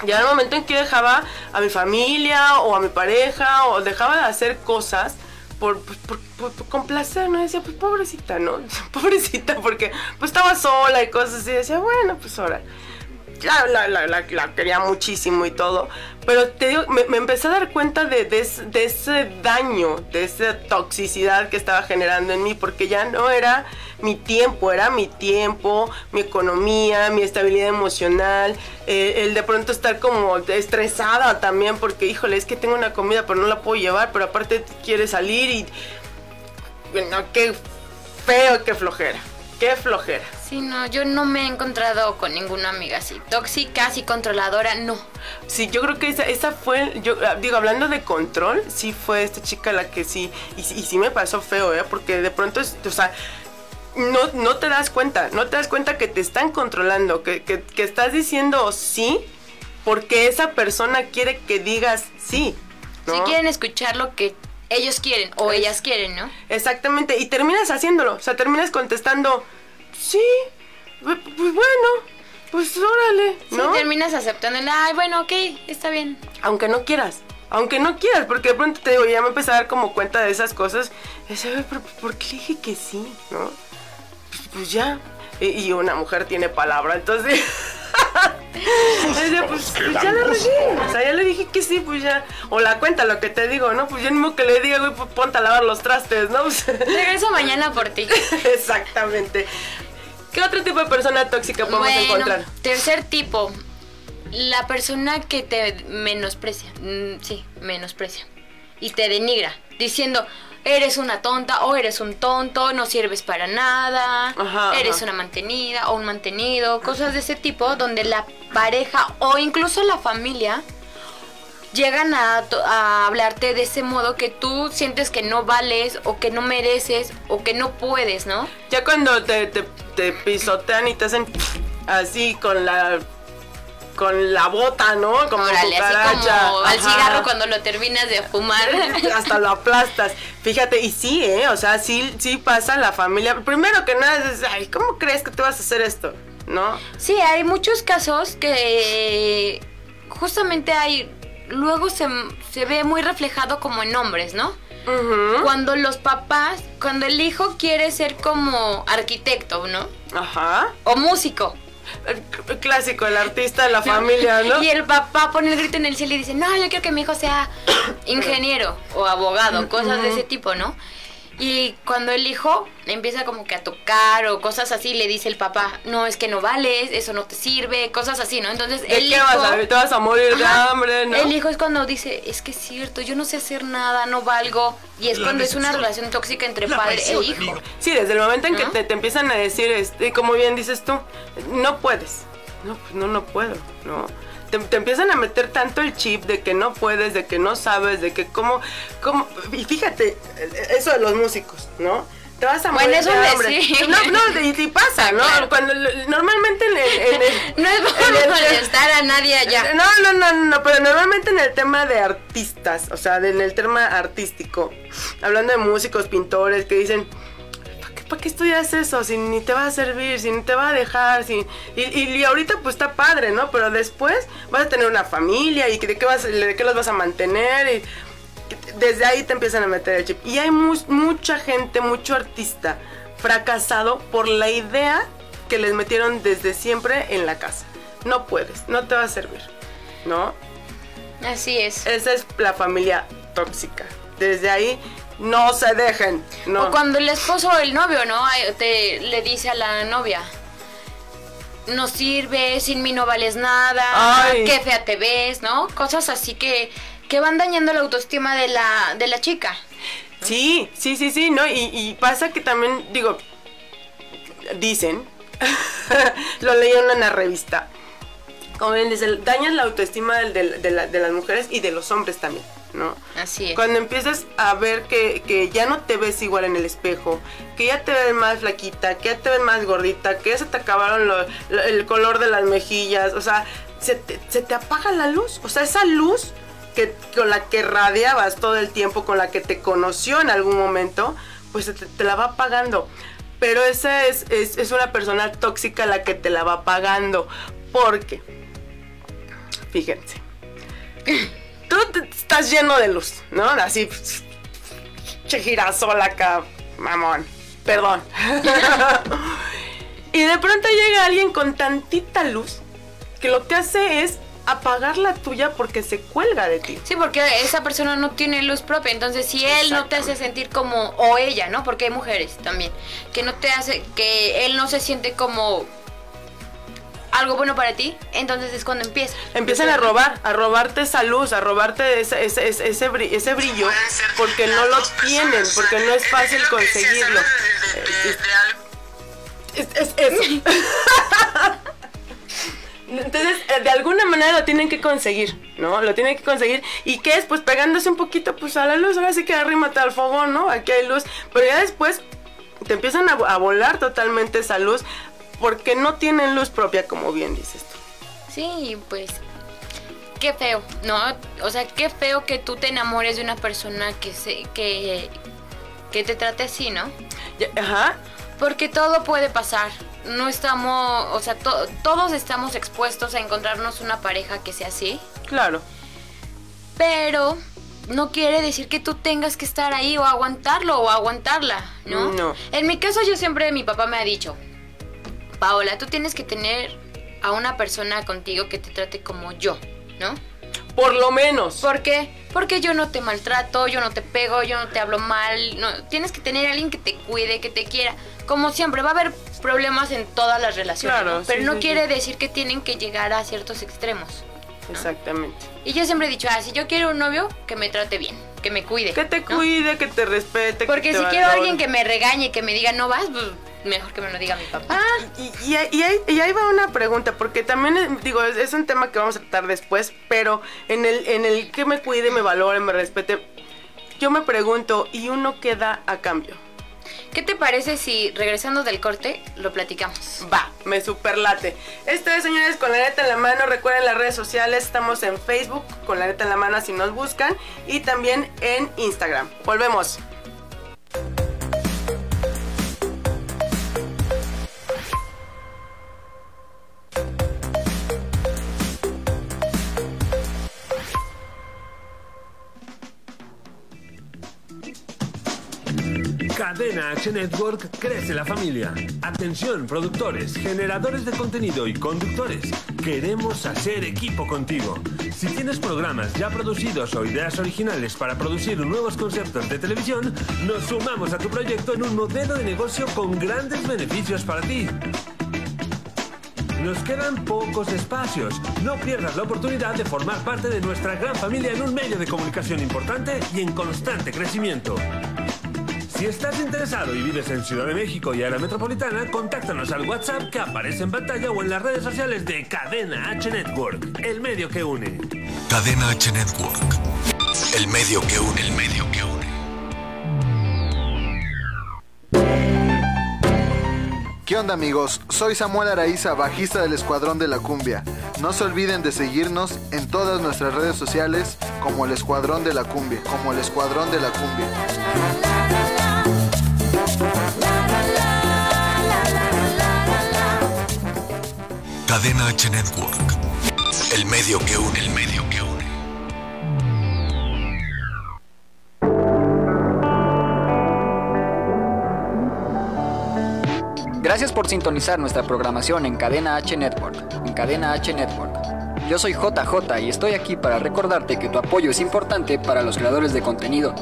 Llegaba el momento en que dejaba a mi familia o a mi pareja o dejaba de hacer cosas por, por, por- por- por complacer, ¿no? Decía, pues pobrecita, ¿no? pobrecita, porque pues estaba sola y cosas así. Decía, bueno, pues ahora. La, la- la- la quería muchísimo y todo. Pero te digo, me, me empecé a dar cuenta de, de de ese daño, de esa toxicidad que estaba generando en mí, porque ya no era mi tiempo, era mi tiempo, mi economía, mi estabilidad emocional, eh, el de pronto estar como estresada también, porque híjole, es que tengo una comida pero no la puedo llevar, pero aparte quiere salir y... Bueno, qué feo, qué flojera. Qué flojera. Sí, no, yo no me he encontrado con ninguna amiga así. Tóxica, así controladora, no. Sí, yo creo que esa, esa fue, yo ah, digo, hablando de control, sí fue esta chica la que sí, y, sí- y sí me pasó feo, ¿eh? Porque de pronto, o sea, no, no te das cuenta, no te das cuenta que te están controlando, que, que, que estás diciendo sí, porque esa persona quiere que digas sí. ¿no? Si quieren escuchar lo que ellos quieren o Es- ellas quieren, ¿no? Exactamente, y terminas haciéndolo, o sea, terminas contestando, sí, pues bueno, pues órale, Sí, ¿no? terminas aceptando ay, bueno, ok, está bien. aunque no quieras. Aunque no quieras, porque de pronto te digo, ya me empecé a dar como cuenta de esas cosas. "Ay, pero ¿por qué dije que sí? ¿No? Pues, pues ya. Y, y una mujer tiene palabra, entonces. Pues, pues ya la regué. O sea, ya le dije que sí, pues ya. O la cuenta, lo que te digo, ¿no? Pues yo mismo que le diga, güey, pues ponte a lavar los trastes, ¿no? Pues, Regreso mañana por ti. Exactamente. ¿Qué otro tipo de persona tóxica podemos bueno, encontrar? tercer tipo, la persona que te menosprecia, mm, sí, menosprecia y te denigra, diciendo, eres una tonta o eres un tonto, no sirves para nada, Ajá, eres ajá. una mantenida o un mantenido, cosas de ese tipo donde la pareja o incluso la familia llegan a, hablarte de ese modo que tú sientes que no vales o que no mereces o que no puedes, ¿no? Ya cuando te, te, te pisotean y te hacen así con la con la bota, ¿no? Como Órale, así como al cigarro cuando lo terminas de fumar. Hasta lo aplastas. Fíjate, y sí, ¿eh? O sea, sí, sí pasa la familia. Primero que nada, es, ay, ¿cómo crees que te vas a hacer esto? ¿No? Sí, hay muchos casos que justamente hay, luego se, se ve muy reflejado como en hombres, ¿no? Ujú. Cuando los papás, cuando el hijo quiere ser como arquitecto, ¿no? Ajá. O músico. El clásico, el artista de la familia, ¿no? Y el papá pone el grito en el cielo y dice, no, yo quiero que mi hijo sea ingeniero o abogado, cosas de ese tipo, ¿no? Y cuando el hijo empieza como que a tocar o cosas así, le dice el papá, no, es que no vales, eso no te sirve, cosas así, ¿no? Entonces ¿De el qué hijo... vas a? Te vas a morir de Ajá. hambre, ¿no? El hijo es cuando dice, es que es cierto, yo no sé hacer nada, no valgo. Y es cuando es una relación tóxica entre padre e hijo. Sí, desde el momento en que te, te empiezan a decir, este, como bien dices tú, no puedes. No, pues no, no puedo, ¿no? Te, te empiezan a meter tanto el chip de que no puedes, de que no sabes, de que cómo, cómo... Y fíjate, eso de los músicos, ¿no? Te vas a Bueno, eso de sí. No, no, y, y pasa, ¿no? Claro. Cuando normalmente en el... en el- No es por molestar a nadie allá. no, no, no, no, pero normalmente en el tema de artistas, o sea, en el tema artístico, hablando de músicos, pintores, que dicen, ¿para qué, estudias eso? Si ni te va a servir, si ni te va a dejar, si... Y, y- y ahorita pues está padre, ¿no? Pero después vas a tener una familia y de qué, vas, de qué los vas a mantener y desde ahí te empiezan a meter el chip. Y hay mu- mucha gente, mucho artista fracasado por la idea que les metieron desde siempre en la casa. No puedes, no te va a servir, ¿no? Así es. Esa es la familia tóxica. Desde ahí no se dejen, ¿no? O cuando el esposo o el novio, ¿no? Te, le dice a la novia, no sirve, sin mí no vales nada, Ay. qué fea te ves, ¿no? Cosas así que, que van dañando la autoestima de la, de la chica. Sí, sí, sí, sí, ¿no? Y, y pasa que también, digo, dicen, lo leí en una revista, como bien dice, dañas la autoestima de, la- de las mujeres y de los hombres también, ¿no? Así es. Cuando empiezas a ver que, que ya no te ves igual en el espejo, que ya te ves más flaquita, que ya te ves más gordita, que ya se te acabaron lo- lo- el color de las mejillas, o sea, se te, se te apaga la luz, o sea, esa luz que, con la que radiabas todo el tiempo, con la que te conoció en algún momento, pues se te, te la va apagando. Pero esa es, es, es una persona tóxica la que te la va apagando, porque, fíjense, tú estás lleno de luz, ¿no? Así, che girasol acá, mamón, perdón. y de pronto llega alguien con tantita luz que lo que hace es apagar la tuya porque se cuelga de ti. Sí, porque esa persona no tiene luz propia, entonces si él no te hace sentir como, o ella, ¿no? Porque hay mujeres también, que no te hace, que él no se siente como algo bueno para ti, entonces es cuando empieza. Empiezan a robar, a robarte esa luz, a robarte ese, ese, ese, ese bri- ese brillo, porque no lo tienen, porque no es fácil conseguirlo. Eh, Es, es eso. Entonces, eh, de alguna manera lo tienen que conseguir, ¿no? Lo tienen que conseguir. ¿Y qué es? Pues pegándose un poquito, pues a la luz. Ahora sí que arrímate al fogón, ¿no? Aquí hay luz. Pero ya después te empiezan a, a volar totalmente esa luz porque no tienen luz propia, como bien dices tú. Sí, pues qué feo, ¿no? O sea, qué feo que tú te enamores de una persona que se que que te trate así, ¿no? Ajá. Porque todo puede pasar. No estamos, o sea, to- todos estamos expuestos a encontrarnos una pareja que sea así, Claro. pero no quiere decir que tú tengas que estar ahí o aguantarlo o aguantarla, ¿no? No. En mi caso yo siempre mi papá me ha dicho, Paola, tú tienes que tener a una persona contigo que te trate como yo, ¿no? Por lo menos. ¿Por qué? Porque yo no te maltrato, yo no te pego, yo no te hablo mal. No, tienes que tener a alguien que te cuide, que te quiera. Como siempre, va a haber problemas en todas las relaciones. Claro, ¿no? Pero sí, no sí, quiere sí. decir que tienen que llegar a ciertos extremos. Exactamente. Y yo siempre he dicho, ah, si yo quiero un novio, que me trate bien, que me cuide. Que te cuide, que te respete. Porque que si te quiero a alguien que me regañe, que me diga no vas, pues mejor que me lo diga mi papá. Ah, y, y, ahí- y ahí, y ahí va una pregunta, porque también, eh, digo, es, es un tema que vamos a tratar después, pero en el, en el que me cuide, me valore, me respete, yo me pregunto, ¿y uno qué da a cambio? ¿Qué te parece si regresando del corte lo platicamos? Va, me superlate. Esto es, señores, con la neta en la mano. Recuerden las redes sociales, estamos en Facebook, con la neta en la mano, si nos buscan, y también en Instagram. Volvemos. Cadena H Network crece la familia. Atención, productores, generadores de contenido y conductores. Queremos hacer equipo contigo. Si tienes programas ya producidos o ideas originales para producir nuevos conceptos de televisión, nos sumamos a tu proyecto en un modelo de negocio con grandes beneficios para ti. Nos quedan pocos espacios. No pierdas la oportunidad de formar parte de nuestra gran familia en un medio de comunicación importante y en constante crecimiento. Si estás interesado y vives en Ciudad de México y área metropolitana, contáctanos al WhatsApp que aparece en pantalla o en las redes sociales de Cadena H Network, el medio que une. Cadena H Network. El medio que une, el medio que une. ¿Qué onda amigos? Soy Samuel Araiza, bajista del Escuadrón de la Cumbia. No se olviden de seguirnos en todas nuestras redes sociales como el Escuadrón de la Cumbia, como el Escuadrón de la Cumbia. Cadena H Network. El medio que une, el medio que une. Gracias por sintonizar nuestra programación en Cadena H Network. En Cadena H Network. Yo soy JJ y estoy aquí para recordarte que tu apoyo es importante para los creadores de contenido.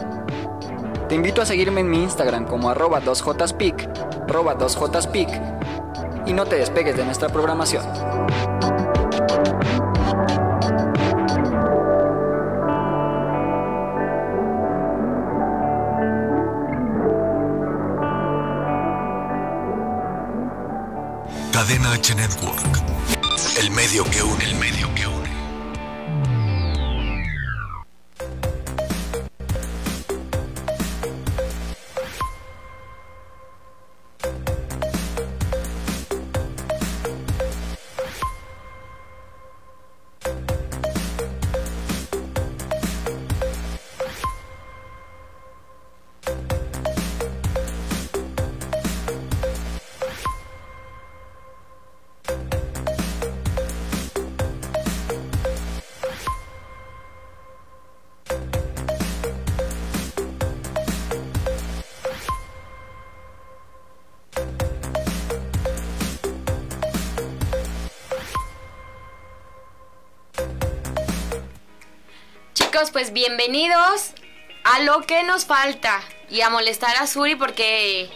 Te invito a seguirme en mi Instagram como arroba 2jspeak, arroba 2jspeak y no te despegues de nuestra programación. Cadena H Network. El medio que une, el medio pues bienvenidos a lo que nos falta y a molestar a Suri porque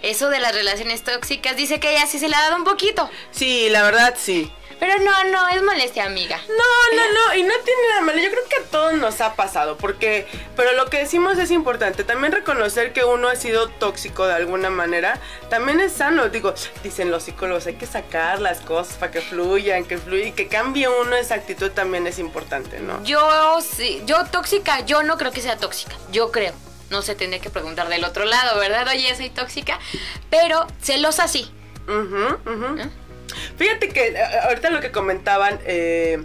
eso de las relaciones tóxicas dice que ella sí se le ha dado un poquito. Sí, la verdad sí. Pero no, no, es molestia, amiga. No, no, no, y no tiene nada malo. Yo creo que a todos nos ha pasado, porque, pero lo que decimos es importante. También reconocer que uno ha sido tóxico de alguna manera, también es sano. Digo, dicen los psicólogos, hay que sacar las cosas para que fluyan, que fluya y que cambie uno esa actitud también es importante, ¿no? Yo sí, yo tóxica, yo no creo que sea tóxica, yo creo. No se tendría que preguntar del otro lado, ¿verdad? Oye, soy tóxica, pero celosa sí. Ujú, ujú. Fíjate que eh, ahorita lo que comentaban eh,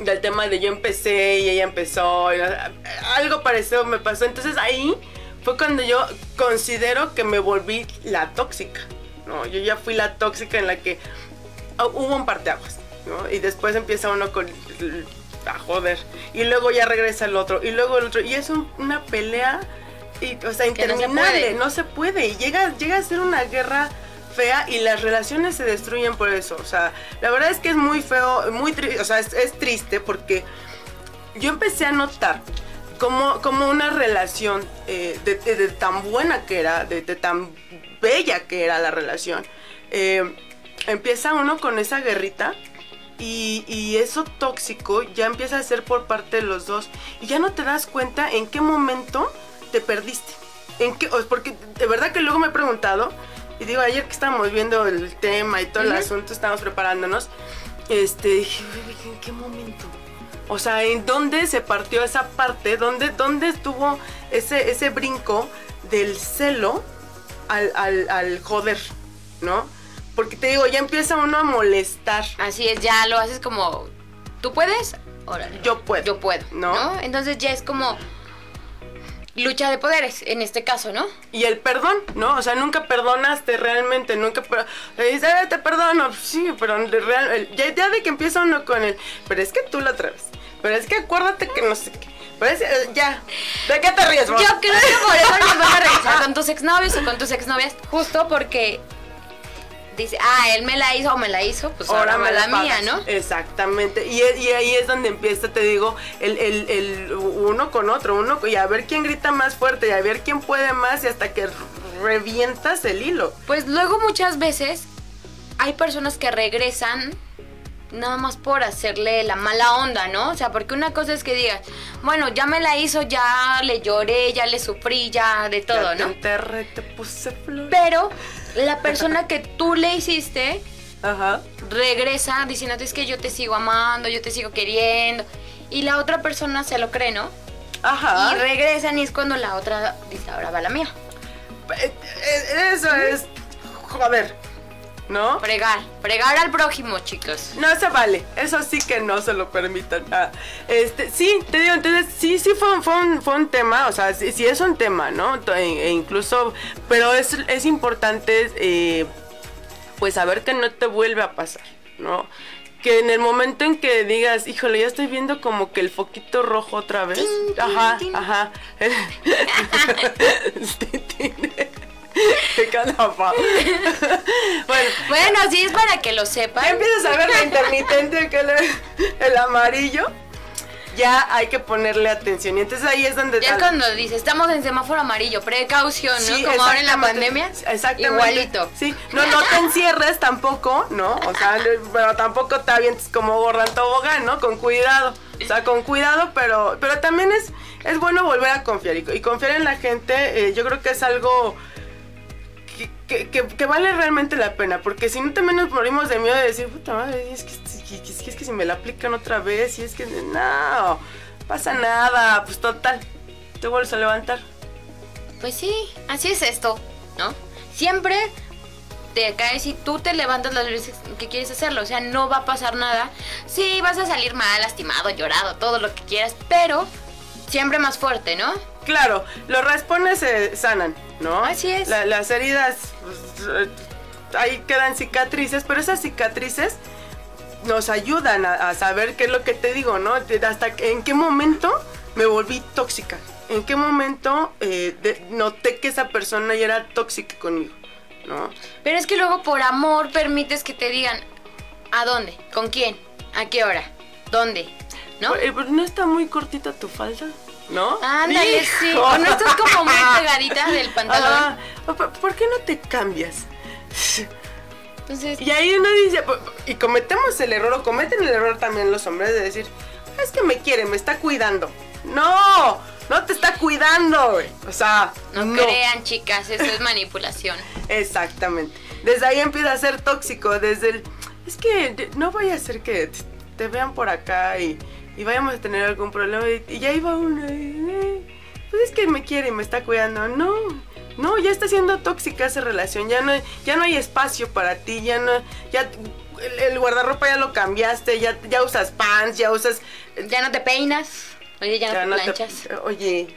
del tema de yo empecé y ella empezó, y, eh, algo parecido me pasó. Entonces ahí fue cuando yo considero que me volví la tóxica. ¿no? Yo ya fui la tóxica en la que ah, hubo un parteaguas. ¿no? Y después empieza uno con a joder. Y luego ya regresa el otro. Y luego el otro. Y es un- una pelea. Y, o sea, Que no se interminable. No se puede. Y llega, llega a ser una guerra fea y las relaciones se destruyen por eso. O sea, la verdad es que es muy feo, muy triste. O sea, es, triste porque yo empecé a notar como, como una relación eh, de, tan buena que era, de, tan bella que era la relación, eh, empieza uno con esa guerrita y, y eso tóxico ya empieza a ser por parte de los dos y ya no te das cuenta en qué momento te perdiste. En qué, porque de verdad que luego me he preguntado, y digo, ayer que estábamos viendo el tema y todo el asunto, estábamos preparándonos, este, dije, "Uy, ¿en qué momento? O sea, ¿en dónde se partió esa parte? ¿Dónde, dónde estuvo ese, ese brinco del celo al, al, al joder? ¿No? Porque te digo, ya empieza uno a molestar. Así es, ya lo haces como, ¿tú puedes? Órale. Yo puedo. Yo puedo, ¿No? ¿no? Entonces ya es como lucha de poderes, en este caso, ¿no? Y el perdón, ¿no? O sea, nunca perdonaste realmente, nunca... per- le dices, "Ah, te perdono, sí, pero real, ya, ya de que empieza uno con el... Pero es que tú la atreves. Pero es que acuérdate que no sé qué. Pero es, eh, ya. ¿De qué te ríes, Yo creo que por eso nos van a revisar con tus exnovios o con tus exnovias, justo porque dice, ah, él me la hizo o me la hizo, pues ahora, me la mía. ¿no? Exactamente. Y, y ahí es donde empieza, te digo, el, el- el uno con otro, uno y a ver quién grita más fuerte y a ver quién puede más y hasta que revientas el hilo. Pues luego muchas veces hay personas que regresan nada más por hacerle la mala onda, ¿no? O sea, porque una cosa es que digas, bueno, ya me la hizo, ya le lloré, ya le sufrí, ya de todo, Ya te ¿no? enterré, te puse flores. Pero la persona que tú le hiciste Ajá. regresa diciéndote es que yo te sigo amando, yo te sigo queriendo. Y la otra persona se lo cree, ¿no? Ajá. Y regresan y es cuando la otra dice, ahora va la mía. Eh, eh, Eso es. Joder. ¿No? Fregar, fregar al prójimo, chicos. No se vale, eso sí que no se lo permitan. Ah, este, sí, te digo, entonces sí, sí fue, un- fue, un, fue un tema, o sea, sí, sí es un tema, ¿no? E, e incluso, pero es, es importante, eh, pues saber que no te vuelve a pasar, ¿no? Que en el momento en que digas, híjole, ya estoy viendo como que el foquito rojo otra vez. ajá, ajá. Tin, tin. Qué calafa. bueno, Bueno, sí es para que lo ya sepan. empiezas a ver la intermitente que el, el amarillo, ya hay que ponerle atención. Y entonces ahí es donde... Ya es cuando dice, estamos en semáforo amarillo, precaución, ¿no? Sí, Como ahora en la pandemia. Exactamente. Igualito. Sí, no, no te encierres tampoco, ¿no? O sea, pero tampoco te avientes como gorra en tobogán, ¿no? Con cuidado. O sea, con cuidado, pero, pero también es, es bueno volver a confiar. Y, y confiar en la gente, eh, yo creo que es algo que, vale realmente la pena. Porque si no, también nos morimos de miedo de decir, puta madre, es que, es que, es que si me la aplican otra vez, y es que no, pasa nada, pues total, te vuelves a levantar. Pues sí, así es esto, ¿no? Siempre te caes y tú te levantas las veces que quieres hacerlo. O sea, no va a pasar nada. Sí, vas a salir mal, lastimado, llorado, todo lo que quieras, pero siempre más fuerte, ¿no? Claro, los raspones se sanan, ¿no? Así es. La- las heridas, pues, eh, ahí quedan cicatrices, pero esas cicatrices nos ayudan a, a saber qué es lo que te digo, ¿no? Hasta que- en qué momento me volví tóxica. En qué momento eh, de- noté que esa persona ya era tóxica conmigo, ¿no? Pero es que luego por amor permites que te digan ¿a dónde? ¿Con quién? ¿A qué hora? ¿Dónde? ¿No? ¿No está muy cortita tu falda? ¿No? Ándale, sí. Hijo. O no estás como muy pegadita del pantalón. Ah, ¿por- ¿Por qué no te cambias? Entonces, Y ahí uno dice, y cometemos el error, o cometen el error también los hombres de decir, es que me quiere, me está cuidando. No, no te está cuidando, güey. O sea, no, no. crean, chicas, eso es manipulación. Exactamente. Desde ahí empieza a ser tóxico, desde el... Es que no vaya a ser que te vean por acá y, y vayamos a tener algún problema y, ya iba uno y, eh, Pues es que me quiere y me está cuidando. No, no, ya está siendo tóxica esa relación. Ya no, ya no hay espacio para ti, ya no... Ya, el, el guardarropa ya lo cambiaste, ya, ya usas pants, ya usas... Ya no te peinas. Oye, ya, ya no te planchas. oye,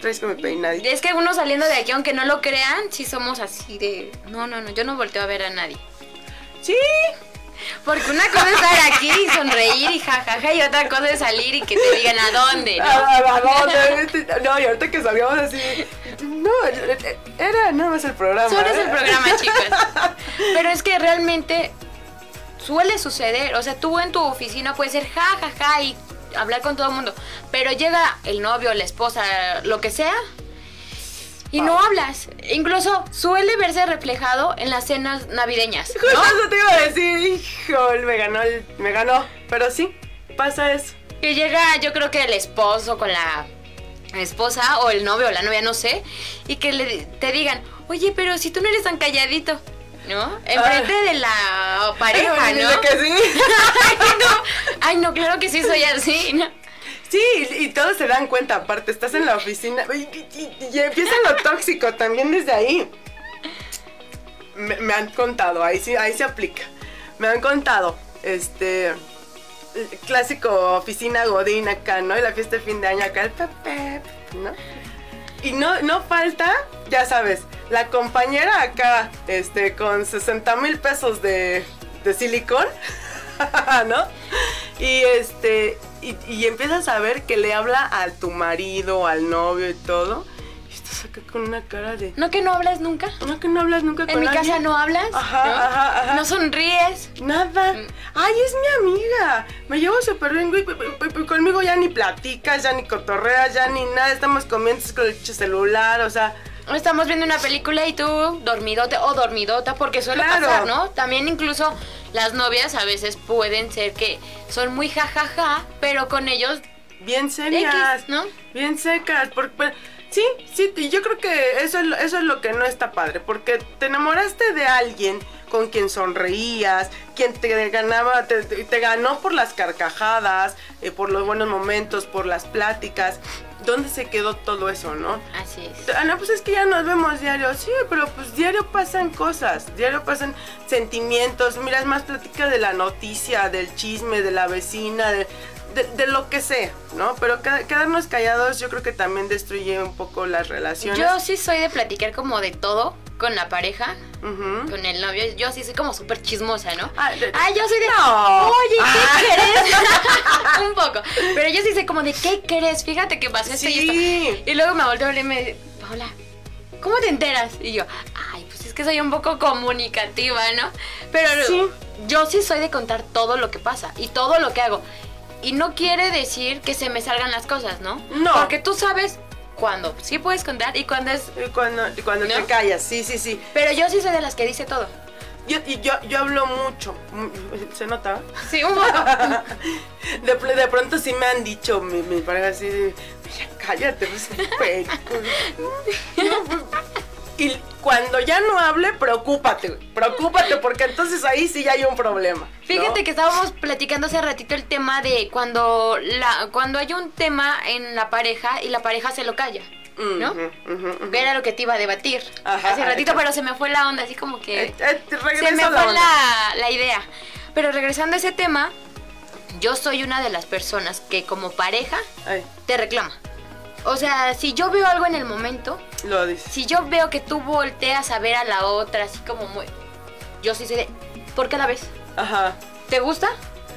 traes que me peinadito. Es que uno saliendo de aquí, aunque no lo crean, sí somos así de... No, no, no, yo no volteo a ver a nadie. Sí, Porque una cosa es estar aquí y sonreír y jajaja, y otra cosa es salir y que te digan a dónde, ¿no? ¿A, a dónde? No, y ahorita que salíamos así. No, era nada más el programa. Solo es ¿eh? el programa, chicas. Pero es que realmente suele suceder. O sea, tú en tu oficina puedes ser ja, ja, ja y hablar con todo el mundo. Pero llega el novio, la esposa, lo que sea. Y no hablas. Incluso suele verse reflejado en las cenas navideñas. Justo ¿no? eso te iba a decir. Híjole, me ganó, el- me ganó. Pero sí, pasa eso. Que llega, yo creo que el esposo con la esposa o el novio o la novia, no sé, y que le, te digan, oye, pero si tú no eres tan calladito, ¿no? Enfrente de la pareja, ¿no? que sí. Ay, no. Ay, no, claro que sí soy así, ¿no? Sí, y, todos se dan cuenta, aparte, estás en la oficina y, y- empieza lo tóxico también desde ahí. Me, han contado, ahí sí, ahí se aplica. Me han contado, este, clásico oficina godín acá, ¿no? Y la fiesta de fin de año acá, el pepe, ¿no? Y no, no falta, ya sabes, la compañera acá, este, con 60 mil pesos de, de silicón, ¿no? Y este, y, y empiezas a ver que le habla a tu marido, al novio y todo. Y estás acá con una cara de. ¿No que no hablas nunca? No, que no hablas nunca En con mi alguien. casa no hablas. Ajá, ¿no? ajá, ajá. No sonríes. Nada. Mm. Ay, es mi amiga. Me llevo súper bien, güey. Conmigo ya ni platicas, ya ni cotorreas, ya ni nada. Estamos comiendo con el celular, o sea. Estamos viendo una película y tú dormidote o dormidota, porque suele Claro. pasar, ¿no? También incluso las novias a veces pueden ser que son muy jajaja, pero con ellos Bien serias. X, ¿no? Bien secas. Porque, sí, sí, y yo creo que eso es, lo- eso es lo que no está padre. Porque te enamoraste de alguien con quien sonreías, quien te ganaba, te ganó por las carcajadas, eh, por los buenos momentos, por las pláticas. ¿Dónde se quedó todo eso, no? Así es. Ah, no, pues es que ya nos vemos diario. Sí, pero pues diario pasan cosas, diario pasan sentimientos. Mira, es más plática de la noticia, del chisme, de la vecina, de, de- de lo que sea, ¿no? Pero queda- quedarnos callados yo creo que también destruye un poco las relaciones. Yo sí soy de platicar como de todo con la pareja, con el novio. Yo sí soy como súper chismosa, ¿no? Ah, Ay, yo soy de. No. Oye, ¿qué Ah. crees? Un poco. Pero yo sí sé como de, ¿qué crees? Fíjate que pasó esto y Sí. esto. Y luego me ver y me dice, Paola, ¿cómo te enteras? Y yo, ay, pues es que soy un poco comunicativa, ¿no? Pero Sí. yo sí soy de contar todo lo que pasa y todo lo que hago. Y no quiere decir que se me salgan las cosas, ¿no? No. Porque tú sabes cuándo sí puedes contar y cuándo es... Y cuando, y cuando te callas, sí, sí, sí. Pero yo sí soy de las que dice todo. Yo, y yo, yo hablo mucho. ¿Se nota? Sí, un poco. De, de pronto sí me han dicho mi, mi pareja así de, "Ya cállate, pues, perico". No, pues, Y cuando ya no hable, preocúpate, preocúpate, porque entonces ahí sí ya hay un problema. ¿no? Fíjate que estábamos platicando hace ratito el tema de cuando la cuando hay un tema en la pareja y la pareja se lo calla, ¿no? Que era lo que te iba a debatir Ajá. hace ratito, pero se me fue la onda, así como que Eh, eh, se me la fue la, la idea. Pero regresando a ese tema, yo soy una de las personas que como pareja Ay, te reclama. O sea, si yo veo algo en el momento, lo dices. si yo veo que tú volteas a ver a la otra así como muy... Yo sí sé de... ¿Por qué la ves? Ajá. ¿Te gusta?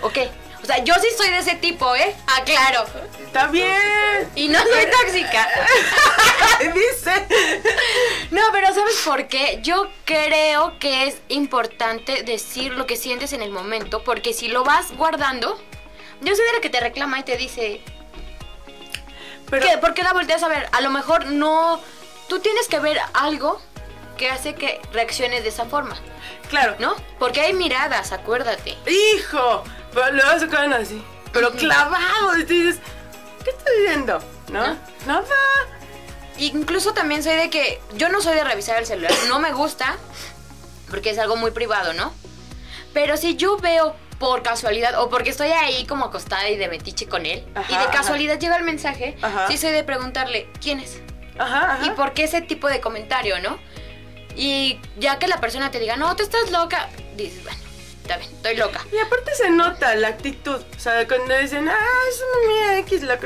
¿O qué? O sea, yo sí soy de ese tipo, ¿eh? Aclaro. Está bien. Y no soy tóxica. Dice. No, pero ¿sabes por qué? Yo creo que es importante decir lo que sientes en el momento, porque si lo vas guardando, yo soy de la que te reclama y te dice, Pero, ¿qué? ¿por qué la volteas a ver? A lo mejor no... Tú tienes que ver algo que hace que reacciones de esa forma, Claro. ¿no? Porque hay miradas, acuérdate. ¡Hijo! Pero luego se quedan así. Pero clavados. Y tú dices, ¿qué estás viendo? ¿No? ¿No? Nada. Incluso también soy de que yo no soy de revisar el celular, no me gusta porque es algo muy privado, ¿no? Pero si yo veo por casualidad o porque estoy ahí como acostada y de metiche con él Ajá, y de ajá. casualidad llega el mensaje, Ajá. sí soy de preguntarle quién es y por qué ese tipo de comentario, ¿no? Y ya que la persona te diga, no, tú estás loca, dices, bueno, está bien, estoy loca. Y aparte se nota la actitud. O sea, cuando dicen, ah, es una mía X, la.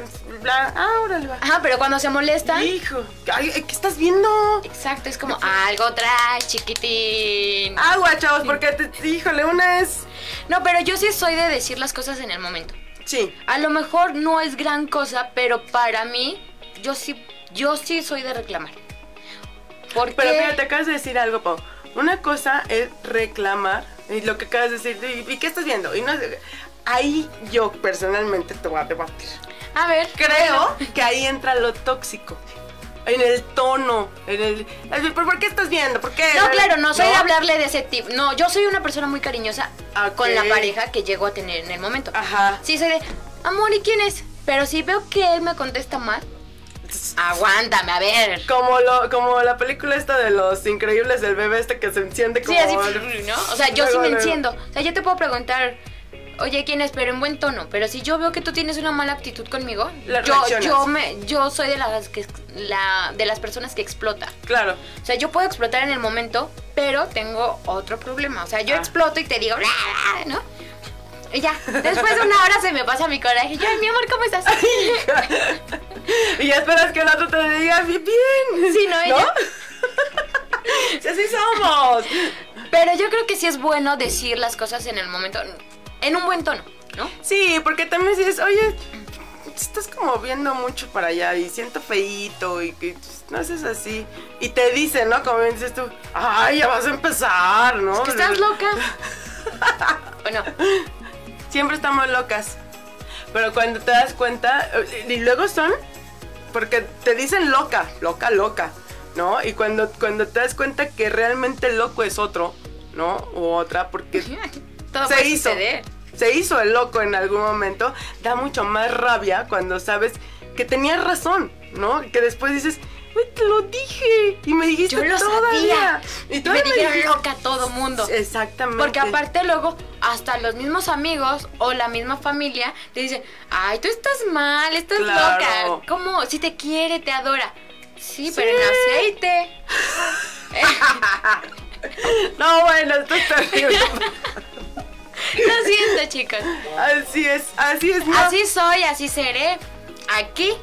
Bla, ah, órale, va. Ajá, pero cuando se molestan, Hijo, ay, ¿qué estás viendo? exacto, es como algo traes, chiquitín. Agua, chavos, porque, te, híjole, una es. No, pero yo sí soy de decir las cosas en el momento. Sí. A lo mejor no es gran cosa, pero para mí, yo sí, yo sí soy de reclamar. Porque Pero fíjate, acabas de decir algo, Pau. Una cosa es reclamar, y lo que acabas de decir, ¿y, qué estás viendo? Y no ahí yo personalmente te voy a debatir. a ver, Creo que ahí entra lo tóxico. En el tono, en el... ¿Pero por qué estás viendo? ¿Por qué? No, claro, no soy de hablarle de ese tipo. No, yo soy una persona muy cariñosa con la pareja que llego a tener en el momento. Ajá. Sí, soy de, amor, ¿y quién es? Pero si veo que él me contesta mal, aguántame, a ver. Como, lo, como la película esta de los increíbles del bebé este que se enciende como... Sí, así, ¿no? O sea, yo sí me luego. enciendo. O sea, yo te puedo preguntar, oye, ¿quién es? Pero en buen tono. Pero si yo veo que tú tienes una mala actitud conmigo, Le yo, yo, me, yo soy de las, que, la, de las personas que explota. Claro. O sea, yo puedo explotar en el momento, pero tengo otro problema. O sea, yo Ah. exploto y te digo, ¿no? Y ya, después de una hora se me pasa mi coraje. Yo, "Ay, mi amor, ¿cómo estás? y ya esperas que el otro te diga, bien. Sí, ¿no? Ella. Sí, así somos. Pero yo creo que sí es bueno decir las cosas en el momento, en un buen tono, ¿no? Sí, porque también dices, oye, estás como viendo mucho para allá y siento feíto y que no haces así. Y te dicen, ¿no? Como dices tú, ay, ya vas a empezar, ¿no? Que estás loca. Bueno, Siempre estamos locas. Pero cuando te das cuenta, y luego son, porque te dicen loca, loca, loca, ¿no? Y cuando, cuando te das cuenta que realmente loco es otro, ¿no? O otra, porque todo se hizo. suceder. Se hizo el loco en algún momento. Da mucho más rabia cuando sabes que tenías razón, ¿no? Que después dices, "Güey, te lo dije. Y me dijiste Yo lo todavía. sabía. Y Y me todavía dijeron dijiste- loca a todo mundo. Exactamente. Porque aparte luego hasta los mismos amigos o la misma familia te dicen, ay, tú estás mal, estás Claro. loca. ¿Cómo? Si te quiere, te adora. Sí, Sí. pero en aceite. No, bueno, esto es terrible. Lo siento, chicos. así es, así es. ¿no? Así soy, así seré. Aquí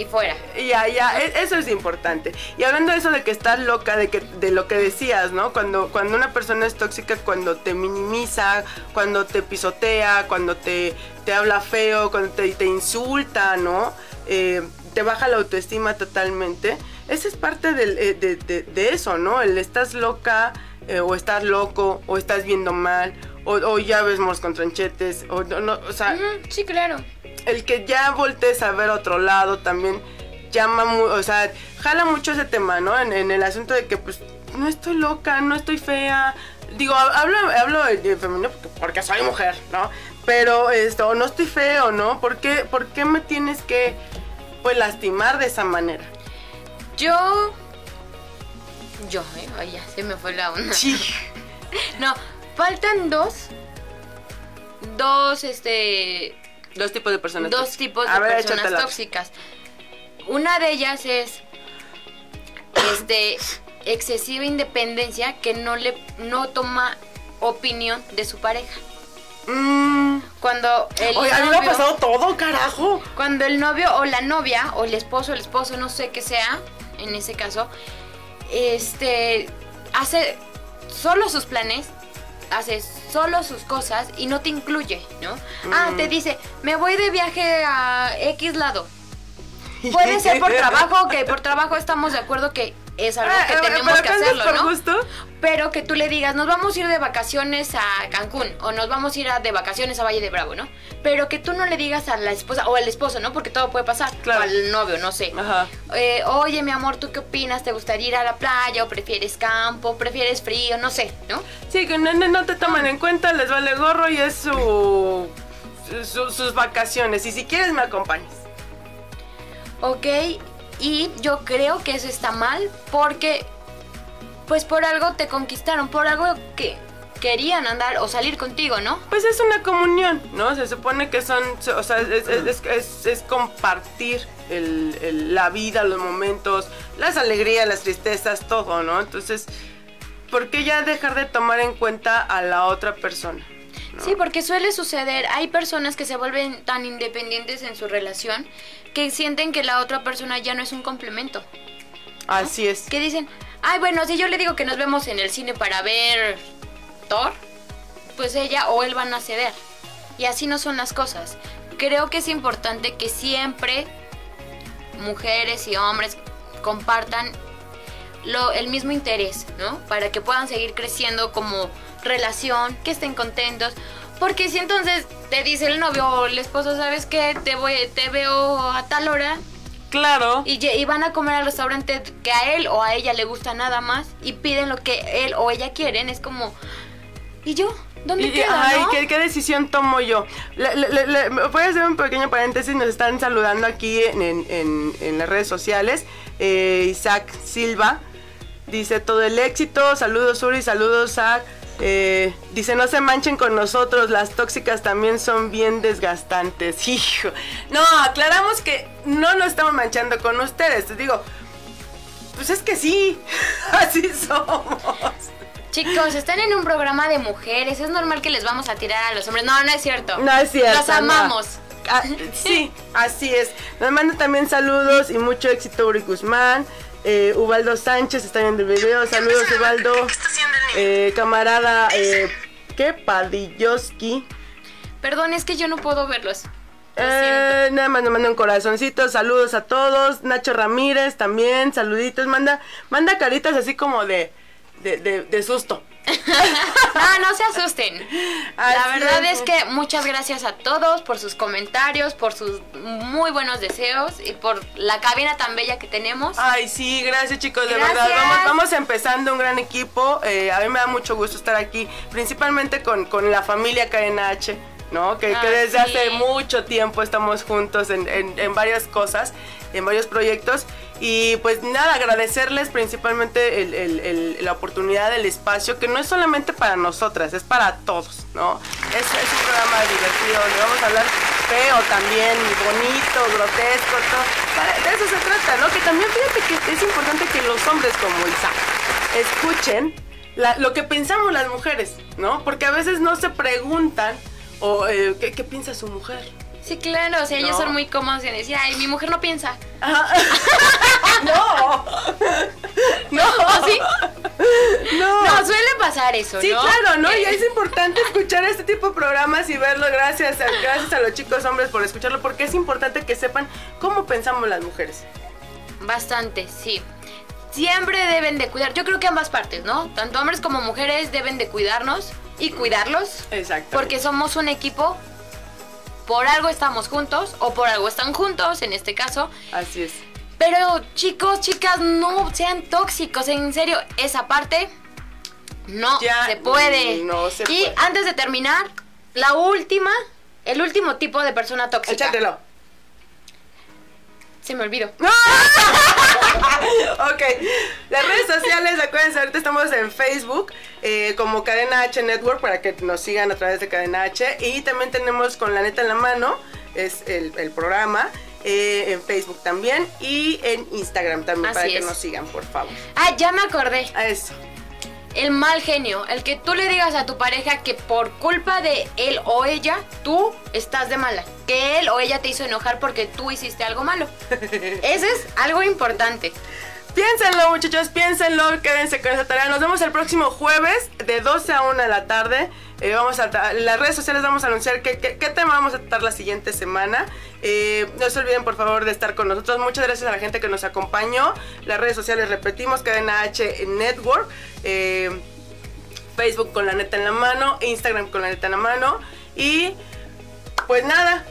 y fuera. Ya, ya, e- eso es importante. Y hablando de eso de que estás loca, de que de lo que decías, ¿no? Cuando, cuando una persona es tóxica, cuando te minimiza, cuando te pisotea, cuando te, te habla feo, cuando te, te insulta, ¿no? Eh, te baja la autoestima totalmente. Esa es parte del, eh, de, de- de eso, ¿no? El estás loca, eh, o estás loco, o estás viendo mal, o, o ya ves mos con tranchetes, o no, no, o sea sí, claro. El que ya voltees a ver otro lado también llama mu o sea, jala mucho ese tema, ¿no? En, en el asunto de que pues no estoy loca, no estoy fea. Digo, hablo, hablo de, de femenino porque, porque soy mujer, ¿no? Pero esto, no estoy feo, ¿no? ¿Por qué, ¿Por qué me tienes que pues lastimar de esa manera? Yo. Yo, eh, ay, ya se me fue la onda. Sí. No, faltan dos. Dos, este. Dos tipos de personas. dos tóxicas. tipos de ver, personas échatela. tóxicas. Una de ellas es este excesiva independencia que no le no toma opinión de su pareja. Mm. Cuando el Oye, a mí me ha pasado todo, carajo. cuando el novio o la novia o el esposo, el esposo, no sé qué sea, en ese caso, este hace solo sus planes, hace solo sus cosas y no te incluye, ¿no? Ah, te dice, me voy de viaje a X lado. Puede ser por trabajo, que por trabajo estamos de acuerdo que es algo Ah, que eh, tenemos que hacerlo, por ¿no? gusto. Pero que tú le digas, nos vamos a ir de vacaciones a Cancún o nos vamos a ir a- de vacaciones a Valle de Bravo, ¿no? Pero que tú no le digas a la esposa o al esposo, ¿no? Porque todo puede pasar. Claro. O al novio, no sé. Ajá. Eh, Oye, mi amor, ¿tú qué opinas? ¿Te gustaría ir a la playa o prefieres campo? ¿Prefieres frío? No sé, ¿no? Sí, que no, no- no te toman en cuenta, les vale gorro y es su, su- sus vacaciones. Y si quieres me acompañas. Ok, y yo creo que eso está mal porque, pues por algo te conquistaron, por algo que querían andar o salir contigo, ¿no? Pues es una comunión, ¿no? Se supone que son, o sea, es, compartir la vida, los momentos, las alegrías, las tristezas, todo, ¿no? Entonces, ¿por qué ya dejar de tomar en cuenta a la otra persona? Sí, porque suele suceder, hay personas que se vuelven tan independientes en su relación que sienten que la otra persona ya no es un complemento. Así es. Que dicen, ay, bueno, si yo le digo que nos vemos en el cine para ver Thor, pues ella o él van a ceder. Y así no son las cosas. Creo que es importante que siempre mujeres y hombres compartan lo, el mismo interés, ¿no? Para que puedan seguir creciendo como relación, que estén contentos. Porque si entonces te dice el novio o el esposo, ¿sabes qué? Te, voy, te veo a tal hora, Claro. y, y van a comer al restaurante que a él o a ella le gusta nada más y piden lo que él o ella quieren. Es como, ¿y yo? ¿Dónde Y- queda, ay, no? ¿qué, qué decisión tomo yo? Le- le- le- le- voy a hacer un pequeño paréntesis. Nos están saludando aquí en, en- en- en las redes sociales. Eh, Isaac Silva dice todo el éxito. Saludos, Uri. Saludos, Zach. Eh, dice, no se manchen con nosotros, las tóxicas también son bien desgastantes. Hijo. No, aclaramos que no nos estamos manchando con ustedes. Te digo, pues es que sí, así somos. Chicos, están en un programa de mujeres. Es normal que les vamos a tirar a los hombres. No, no es cierto. No es cierto. Los no. amamos. Ah, sí, así es. Nos manda también saludos y mucho éxito Uri Guzmán. Eh, Ubaldo Sánchez está viendo el video. Saludos Ubaldo. Eh, camarada, eh, ¿qué? Padilloski. Perdón, es que yo no puedo verlos. Lo Eh, nada más nos manda un corazoncito. Saludos a todos. Nacho Ramírez también. Saluditos. Manda, manda caritas así como de, de, de- de susto. No, no se asusten. La verdad es. es que muchas gracias a todos por sus comentarios, por sus muy buenos deseos y por la cabina tan bella que tenemos. Ay, sí, gracias chicos, de Gracias. verdad. Vamos, vamos empezando un gran equipo. Eh, a mí me da mucho gusto estar aquí, principalmente con, con la familia KNH, ¿no? Que, que Ah, desde sí. hace mucho tiempo estamos juntos en, en- en varias cosas, en varios proyectos. Y pues nada, agradecerles principalmente la oportunidad, el espacio, que no es solamente para nosotras, es para todos, ¿no? Es, un programa divertido donde vamos a hablar feo también, bonito, grotesco, todo. De eso se trata, ¿no? Que también fíjate que es importante que los hombres como Isaac escuchen la- lo que pensamos las mujeres, ¿no? Porque a veces no se preguntan o eh, ¿qué, qué piensa su mujer. Sí, claro, o sea, ellos No. son muy cómodos en decir, ay, mi mujer no piensa. no, no, ¿O sí? no. No, suele pasar eso, Sí, ¿no? claro, ¿no? Y es importante escuchar este tipo de programas y verlo. Gracias a, gracias a los chicos hombres por escucharlo, porque es importante que sepan cómo pensamos las mujeres. Bastante, sí. Siempre deben de cuidar, yo creo que ambas partes, ¿no? Tanto hombres como mujeres deben de cuidarnos y cuidarlos. Exacto. Porque somos un equipo, por algo estamos juntos, o por algo están juntos, en este caso. Así es. Pero chicos, chicas, no sean tóxicos, en serio, esa parte no Ya se puede. no se y puede. antes de terminar, la última, el último tipo de persona tóxica. Échatelo. Se me olvidó. ok, las redes sociales, acuérdense, ahorita estamos en Facebook eh, como Cadena H Network para que nos sigan a través de Cadena H y también tenemos con la neta en la mano, es el, el programa, eh, en Facebook también y en Instagram también Así para que nos sigan, por favor. Ah, ya me acordé. A eso. El mal genio, el que tú le digas a tu pareja que por culpa de él o ella, tú estás de mala. Que él o ella te hizo enojar porque tú hiciste algo malo. Ese es algo importante. Piénsenlo, muchachos, piénsenlo, quédense con esa tarea. Nos vemos el próximo jueves de 12 a 1 de la tarde. Eh, vamos a en las redes sociales vamos a anunciar qué, tema vamos a tratar la siguiente semana. Eh, no se olviden, por favor, de estar con nosotros. Muchas gracias a la gente que nos acompañó. Las redes sociales, repetimos, Cadena H Network. Eh, Facebook con la neta en la mano. Instagram con la neta en la mano. Y pues nada,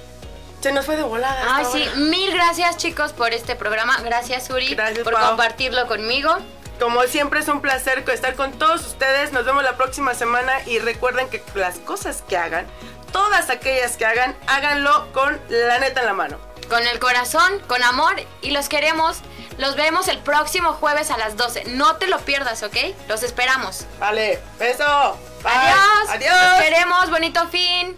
se nos fue de volada. Ay, sí. Mil gracias, chicos, por este programa. Gracias, Uri, por compartirlo conmigo. Como siempre es un placer estar con todos ustedes. Nos vemos la próxima semana y recuerden que las cosas que hagan, todas aquellas que hagan, háganlo con la neta en la mano. Con el corazón, con amor y los queremos. Los vemos el próximo jueves a las 12. No te lo pierdas, ¿ok? Los esperamos. Vale, beso. Adiós. Adiós. Los queremos. Bonito fin.